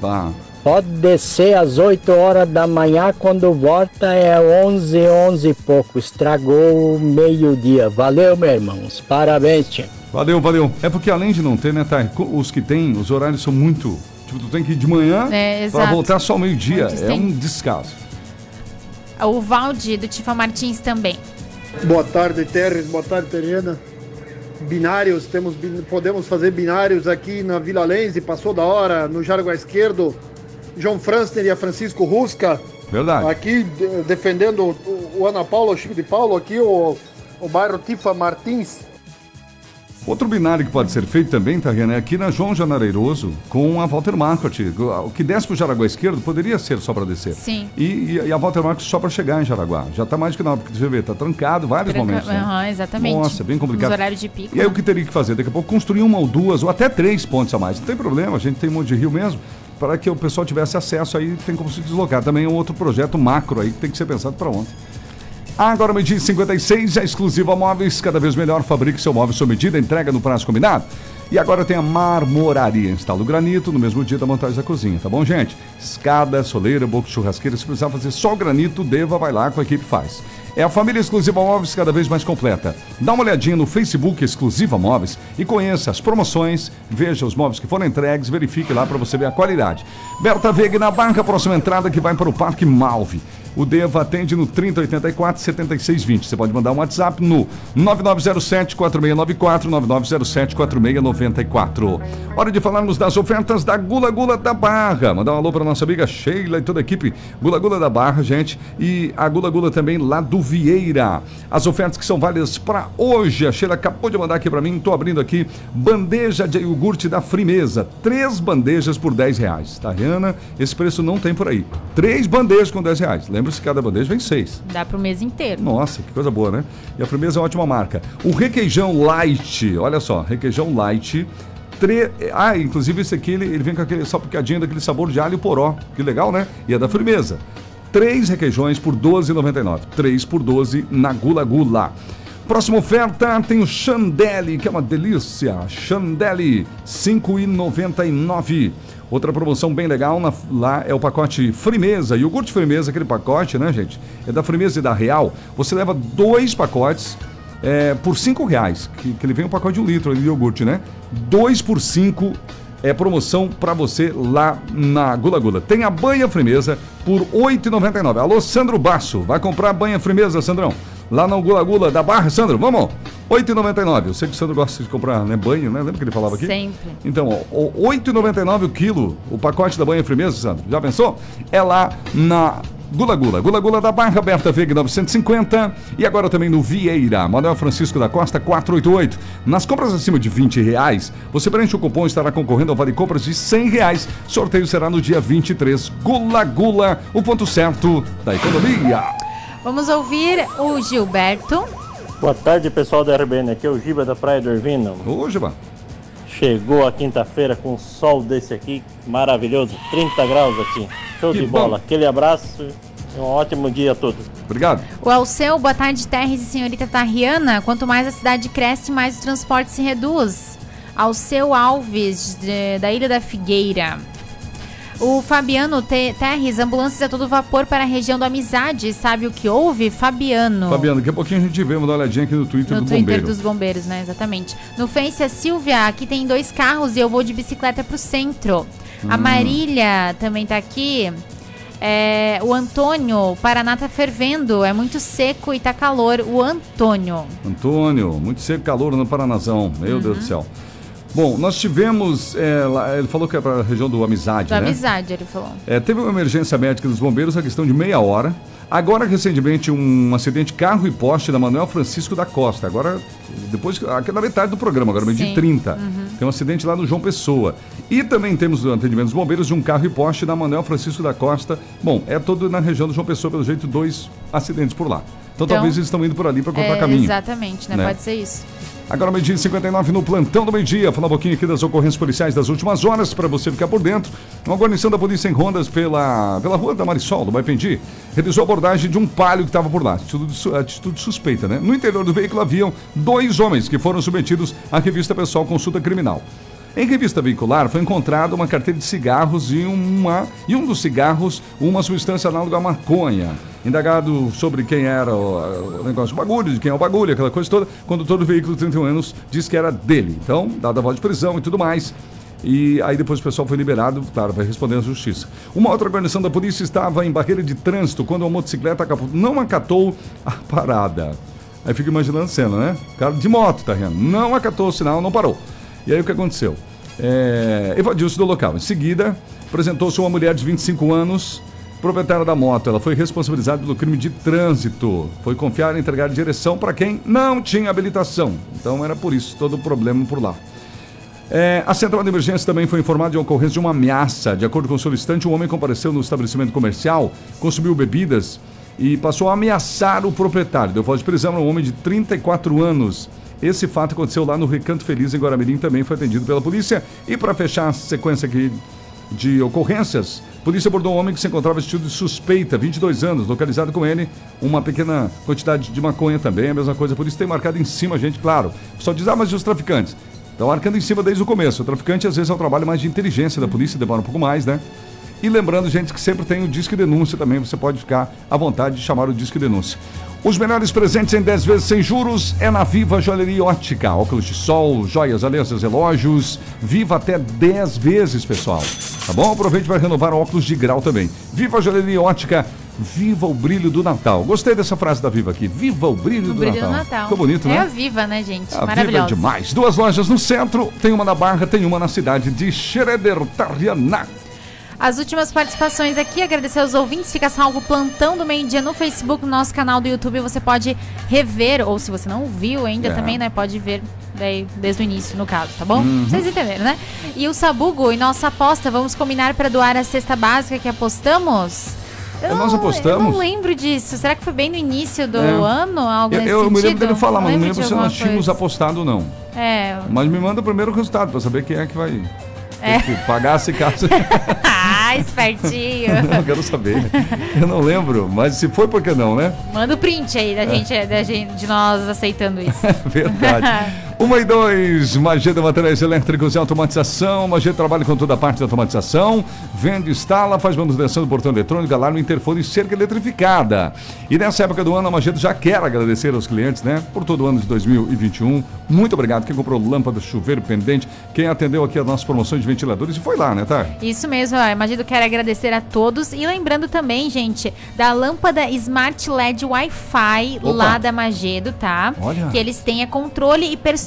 Tá.
Pode descer às 8 horas da manhã, quando volta é 11, 11 e pouco. Estragou o meio-dia. Valeu, meu irmão. Parabéns, tia.
Valeu, valeu. É porque além de não ter, né, Thay? Os que tem, os horários são muito. Tipo, tu tem que ir de manhã
É,
para voltar só ao meio-dia. É um descaso.
O Valde, do Tifa Martins também.
Boa tarde, Terres. Boa tarde, Terena. Binários, temos, podemos fazer binários aqui na Vila Lense, passou da hora, no Jaraguá Esquerdo. João Franster e a Francisco Rusca.
Verdade.
Aqui de- defendendo o, o Ana Paula, o Chico de Paulo, aqui o, o bairro Tifa Martins.
Outro binário que pode ser feito também, Tariana, é aqui na João Janareiroso com a Walter Marcot. O que desce pro Jaraguá esquerdo poderia ser só para descer.
Sim.
E, e- a Walter Marcot só para chegar em Jaraguá. Já tá mais do que não, porque você vê, tá trancado vários
Tranca-
momentos. né?
Aham, exatamente.
Nossa, bem complicado.
Nos horários de pico.
E aí o que teria que fazer? Daqui a pouco construir uma ou duas, ou até três pontes a mais. Não tem problema, a gente tem um monte de rio mesmo. Para que o pessoal tivesse acesso aí, tem como se deslocar. Também é um outro projeto macro aí que tem que ser pensado para ontem. Agora, meio-dia e 56, a Exclusiva Móveis, cada vez melhor, fabrique seu móvel sob medida, entrega no prazo combinado. E agora tem a Marmoraria, instala o granito no mesmo dia da montagem da cozinha, tá bom, gente? Escada, soleira, boca de churrasqueira, se precisar fazer só o granito, Deva vai lá com a equipe faz. É a família Exclusiva Móveis cada vez mais completa. Dá uma olhadinha no Facebook Exclusiva Móveis e conheça as promoções, veja os móveis que foram entregues, verifique lá para você ver a qualidade. Berta Veg na Barca, próxima entrada que vai para o Parque Malve. O Deva atende no 3084 7620. Você pode mandar um WhatsApp no 9907 4694 9907 4694. Hora de falarmos das ofertas da Gula Gula da Barra. Mandar um alô para nossa amiga Sheila e toda a equipe Gula Gula da Barra, gente. E a Gula Gula também lá do Vieira. As ofertas que são válidas para hoje. A Sheila acabou de mandar aqui para mim. Estou abrindo aqui bandeja de iogurte da Frimeza. Três bandejas por 10 reais. Tá, Rihanna? Esse preço não tem por aí. Três bandejas com 10 reais. Lembra-se que cada bandeja vem seis.
Dá pro mês inteiro.
Nossa, que coisa boa, né? E a Frimeza é uma ótima marca. O requeijão light, olha só, requeijão light. Tre... Ah, inclusive esse aqui ele, ele vem com aquele salpicadinho daquele sabor de alho poró. Que legal, né? E é da Frimeza. Três requeijões por R$ 12,99. Três por 12 na Gula Gula. Próxima oferta tem o Chandelle, que é uma delícia. Chandelle, R$ 5,99. Outra promoção bem legal na- lá é o pacote Frimeza. Iogurte Frimeza, aquele pacote, né, gente? É da Frimeza e da Real. Você leva dois pacotes é, por cinco reais. Que, que ele vem um pacote de um litro de iogurte, né? Dois por cinco é promoção para você lá na Gula Gula. Tem a banha Frimeza por R$ 8,99. Alô, Sandro Basso. Vai comprar banha Frimeza, Sandrão? Lá na Gula Gula da Barra, Sandro, vamos? R$ 8,99. Eu sei que o Sandro gosta de comprar né, banho, né? Lembra que ele falava aqui?
Sempre.
Então, ó, o R$ 8,99 o quilo, o pacote da banha Frimeza, Sandro. Já pensou? É lá na Gula Gula. Gula Gula da Barra, Berta Veg 950. E agora também no Vieira, Manuel Francisco da Costa 488. Nas compras acima de 20 reais, você preenche o cupom e estará concorrendo ao Vale Compras de 100 reais. Sorteio será no dia 23. Gula Gula, o ponto certo da economia.
Vamos ouvir o Gilberto.
Boa tarde, pessoal da RBN. Aqui é o Giba da Praia do Irvino.
Ô, Giba.
Chegou a quinta-feira com um sol desse aqui, maravilhoso, 30 graus aqui. Show
Que
de
bom.
bola. Aquele abraço e um ótimo dia a todos.
Obrigado.
O Alceu, boa tarde, Terres e senhorita Tariana. Quanto mais a cidade cresce, mais o transporte se reduz. Alceu Alves, de- da Ilha da Figueira. O Fabiano Te- Terres, ambulâncias a todo vapor para a região do Amizade. Sabe o que houve? Fabiano.
Fabiano, daqui a pouquinho a gente vê, uma olhadinha aqui no Twitter
No
do
Twitter
Bombeiro.
dos bombeiros, né? Exatamente. No Face, a Silvia, aqui tem dois carros e eu vou de bicicleta pro centro. A
Hum.
Marília também tá aqui. É, o Antônio, o Paraná tá fervendo, é muito seco e tá calor. O Antônio.
Antônio, muito seco calor no Paranazão. Meu Deus do
Uhum.
céu. Bom, nós tivemos. é, lá- ele falou que é para a região do Amizade,
Da
né?
amizade, ele falou.
É, teve uma emergência médica dos bombeiros, a questão de meia hora. Agora, recentemente, um acidente carro e poste da Manuel Francisco da Costa. Agora, depois, aqui na metade do programa, agora meio de 30.
Uhum.
Tem um acidente lá no João Pessoa. E também temos o atendimento dos bombeiros de um carro e poste da Manuel Francisco da Costa. Bom, é todo na região do João Pessoa, pelo jeito, dois acidentes por lá. Então,
Então,
talvez eles estão indo por ali para cortar
É,
caminho.
Exatamente, né?
né?
Pode ser isso.
Agora, meio-dia e 59 no plantão do meio-dia. Falar um pouquinho aqui das ocorrências policiais das últimas horas, para você ficar por dentro. Uma guarnição da polícia em rondas pela, pela rua da Marisol, do Baipendi, realizou a abordagem de um palio que estava por lá. Atitude, atitude suspeita, né? No interior do veículo haviam dois homens que foram submetidos à revista pessoal Consulta Criminal. Em revista veicular foi encontrada uma carteira de cigarros e, uma, e um dos cigarros uma substância análoga à maconha. Indagado sobre quem era o, o negócio do bagulho, de quem é o bagulho, aquela coisa toda, condutor do veículo de 31 anos disse que era dele. Então, dada a voz de prisão e tudo mais. E aí depois o pessoal foi liberado, claro, vai responder à justiça. Uma outra guarnição da polícia estava em barreira de trânsito quando uma motocicleta não acatou a <laughs> parada. Aí fica imaginando a cena, né? O cara de moto, tá vendo? Não acatou o sinal, não parou. E aí o que aconteceu? É, Evadiu-se do local. Em seguida, apresentou-se uma mulher de 25 anos, proprietária da moto. Ela foi responsabilizada pelo crime de trânsito. Foi confiar e entregar direção para quem não tinha habilitação. Então era por isso todo o problema por lá. É, a central de emergência também foi informada de ocorrência de uma ameaça. De acordo com o solicitante, um homem compareceu no estabelecimento comercial, consumiu bebidas e passou a ameaçar o proprietário. Deu voz de prisão a um homem de 34 anos. Esse fato aconteceu lá no Recanto Feliz, em Guaramirim, também foi atendido pela polícia. E para fechar a sequência aqui de ocorrências, a polícia abordou um homem que se encontrava vestido de suspeita, 22 anos, localizado com ele uma pequena quantidade de maconha também, a mesma coisa. A polícia tem marcado em cima, gente, claro. Só diz, ah, mas e os traficantes? Estão marcando em cima desde o começo. O traficante, às vezes, é um trabalho mais de inteligência da polícia, demora um pouco mais, né? E lembrando, gente, que sempre tem o Disque Denúncia também. Você pode ficar à vontade de chamar o Disque Denúncia. Os melhores presentes em 10 vezes sem juros é na Viva Joalheria Ótica. Óculos de sol, joias, alianças, relógios. Viva até 10 vezes, pessoal. Tá bom? Aproveite para renovar óculos de grau também. Viva Joalheria Ótica. Viva o brilho do Natal. Gostei dessa frase da Viva aqui. Viva o brilho,
O
do,
brilho
Natal.
do Natal.
Ficou bonito,
é
né?
a Viva, né, gente?
A Viva é
Maravilhosa.
demais. Duas lojas no centro, tem uma na Barra, tem uma na cidade de Schroeder, Tariana.
As últimas participações aqui, agradecer aos ouvintes, fica salvo o plantão do meio-dia no Facebook, no nosso canal do YouTube, você pode rever, ou se você não viu ainda
É.
também, né, pode ver daí, desde o início, no caso, tá bom?
Uhum.
Vocês entenderam, né? E o Sabugo, e nossa aposta, vamos combinar para doar a cesta básica que apostamos?
É, nós
Eu
apostamos?
não lembro disso. Será que foi bem no início do
É.
ano? Algo
Eu, eu me lembro dele falar, mas não
Lembro
se nós tínhamos
coisa.
apostado ou não.
É.
Mas me manda primeiro o resultado pra saber quem é que vai
É.
ter que pagar se caso. <laughs>
ah, espertinho. <laughs>
eu quero saber. Eu não lembro, mas se foi, por que não, né?
Manda o print aí da
É.
gente, da gente, de nós aceitando isso. <laughs>
Verdade. Uma e dois, Mageda Materiais Elétricos e Automatização. Mageda trabalha com toda a parte de automatização. Vende, instala, faz manutenção do portão eletrônico, alarme, interfone e cerca eletrificada. E nessa época do ano, a Mageda já quer agradecer aos clientes, né? Por todo o ano de 2021. Muito obrigado. Quem comprou lâmpada, chuveiro, pendente, quem atendeu aqui as nossas promoções de ventiladores e foi lá, né, tá?
Isso mesmo, ó, Imagino quero agradecer a todos e lembrando também, gente, da lâmpada Smart LED Wi-Fi lá da Magedo, tá?
Olha.
Que eles têm a controle e personalização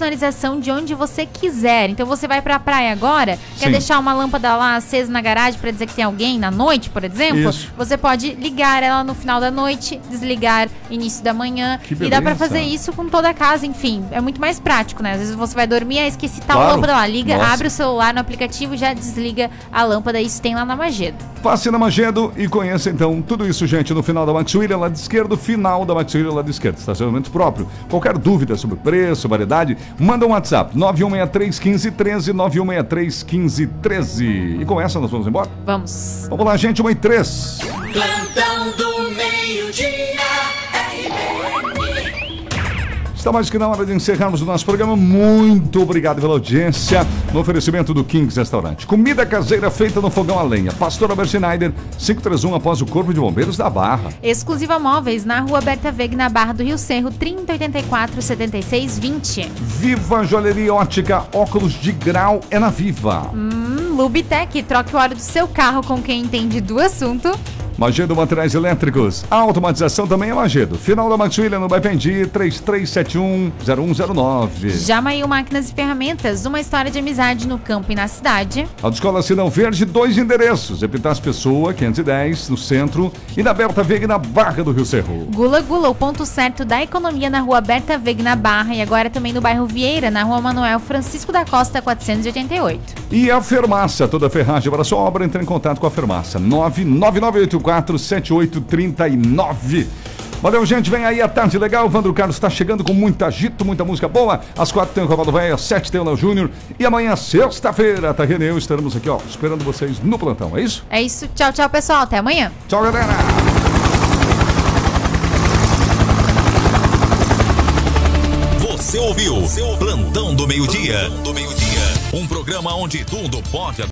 de onde você quiser. Então você vai pra praia agora, quer
Sim.
deixar uma lâmpada lá acesa na garagem pra dizer que tem alguém na noite, por exemplo?
Isso.
Você pode ligar ela no final da noite, desligar início da manhã
Que
e dá
beleza.
fazer isso com toda a casa, enfim, é muito mais prático, né? Às vezes você vai dormir, ah, esqueci tal
Claro.
lâmpada lá, liga,
Nossa.
abre o celular no aplicativo e já desliga a lâmpada. Isso tem lá na Magedo.
Passe na Magedo e conheça então tudo isso, gente, no final da Max William, lado esquerdo, final da Max William, lado esquerdo, estacionamento próprio. Qualquer dúvida sobre preço, variedade, manda um WhatsApp, 91631513, 91631513. E com essa nós vamos embora?
Vamos.
Vamos lá, gente, uma e três.
Plantão do meio-dia.
Está mais que na hora de encerrarmos o nosso programa. Muito obrigado pela audiência. No oferecimento do Kings Restaurante. Comida caseira feita no fogão a lenha. Pastor Albert Schneider, 531 após o Corpo de Bombeiros da Barra.
Exclusiva Móveis, na rua Berta Veg, na Barra do Rio Cerro, 3084 7620.
Viva Joalheria Ótica, óculos de grau é na Viva.
Hum, Lubitec, troque o óleo do seu carro com quem entende do assunto.
Magedo Materiais Elétricos. A automatização também é Magedo. Final da Maxwillian no Bipendi 33710109.
Jamaiu Máquinas e Ferramentas, uma história de amizade no campo e na cidade.
A Escola Sinão Verde, dois endereços. Epitácio Pessoa, 510, no centro. E na Berta Veg, na Barra do Rio Cerro.
Gula Gula, o ponto certo da economia na rua Berta Veg, na Barra. E agora também no bairro Vieira, na rua Manuel Francisco da Costa, 488.
E a Fermaça, toda ferragem para sua obra, entre em contato com a Fermaça. 99984 9847839. Valeu, gente. Vem aí a tarde legal. Vandro Carlos está chegando com muito agito, muita música boa. Às quatro tem o Cavalo Velho, às sete tem o Léo Júnior. E amanhã, sexta-feira, tá Renê, estaremos aqui, ó, esperando vocês no plantão. É isso?
É isso. Tchau, tchau, pessoal. Até amanhã.
Tchau, galera.
Você ouviu? Seu plantão do meio-dia. Meio um programa onde tudo pode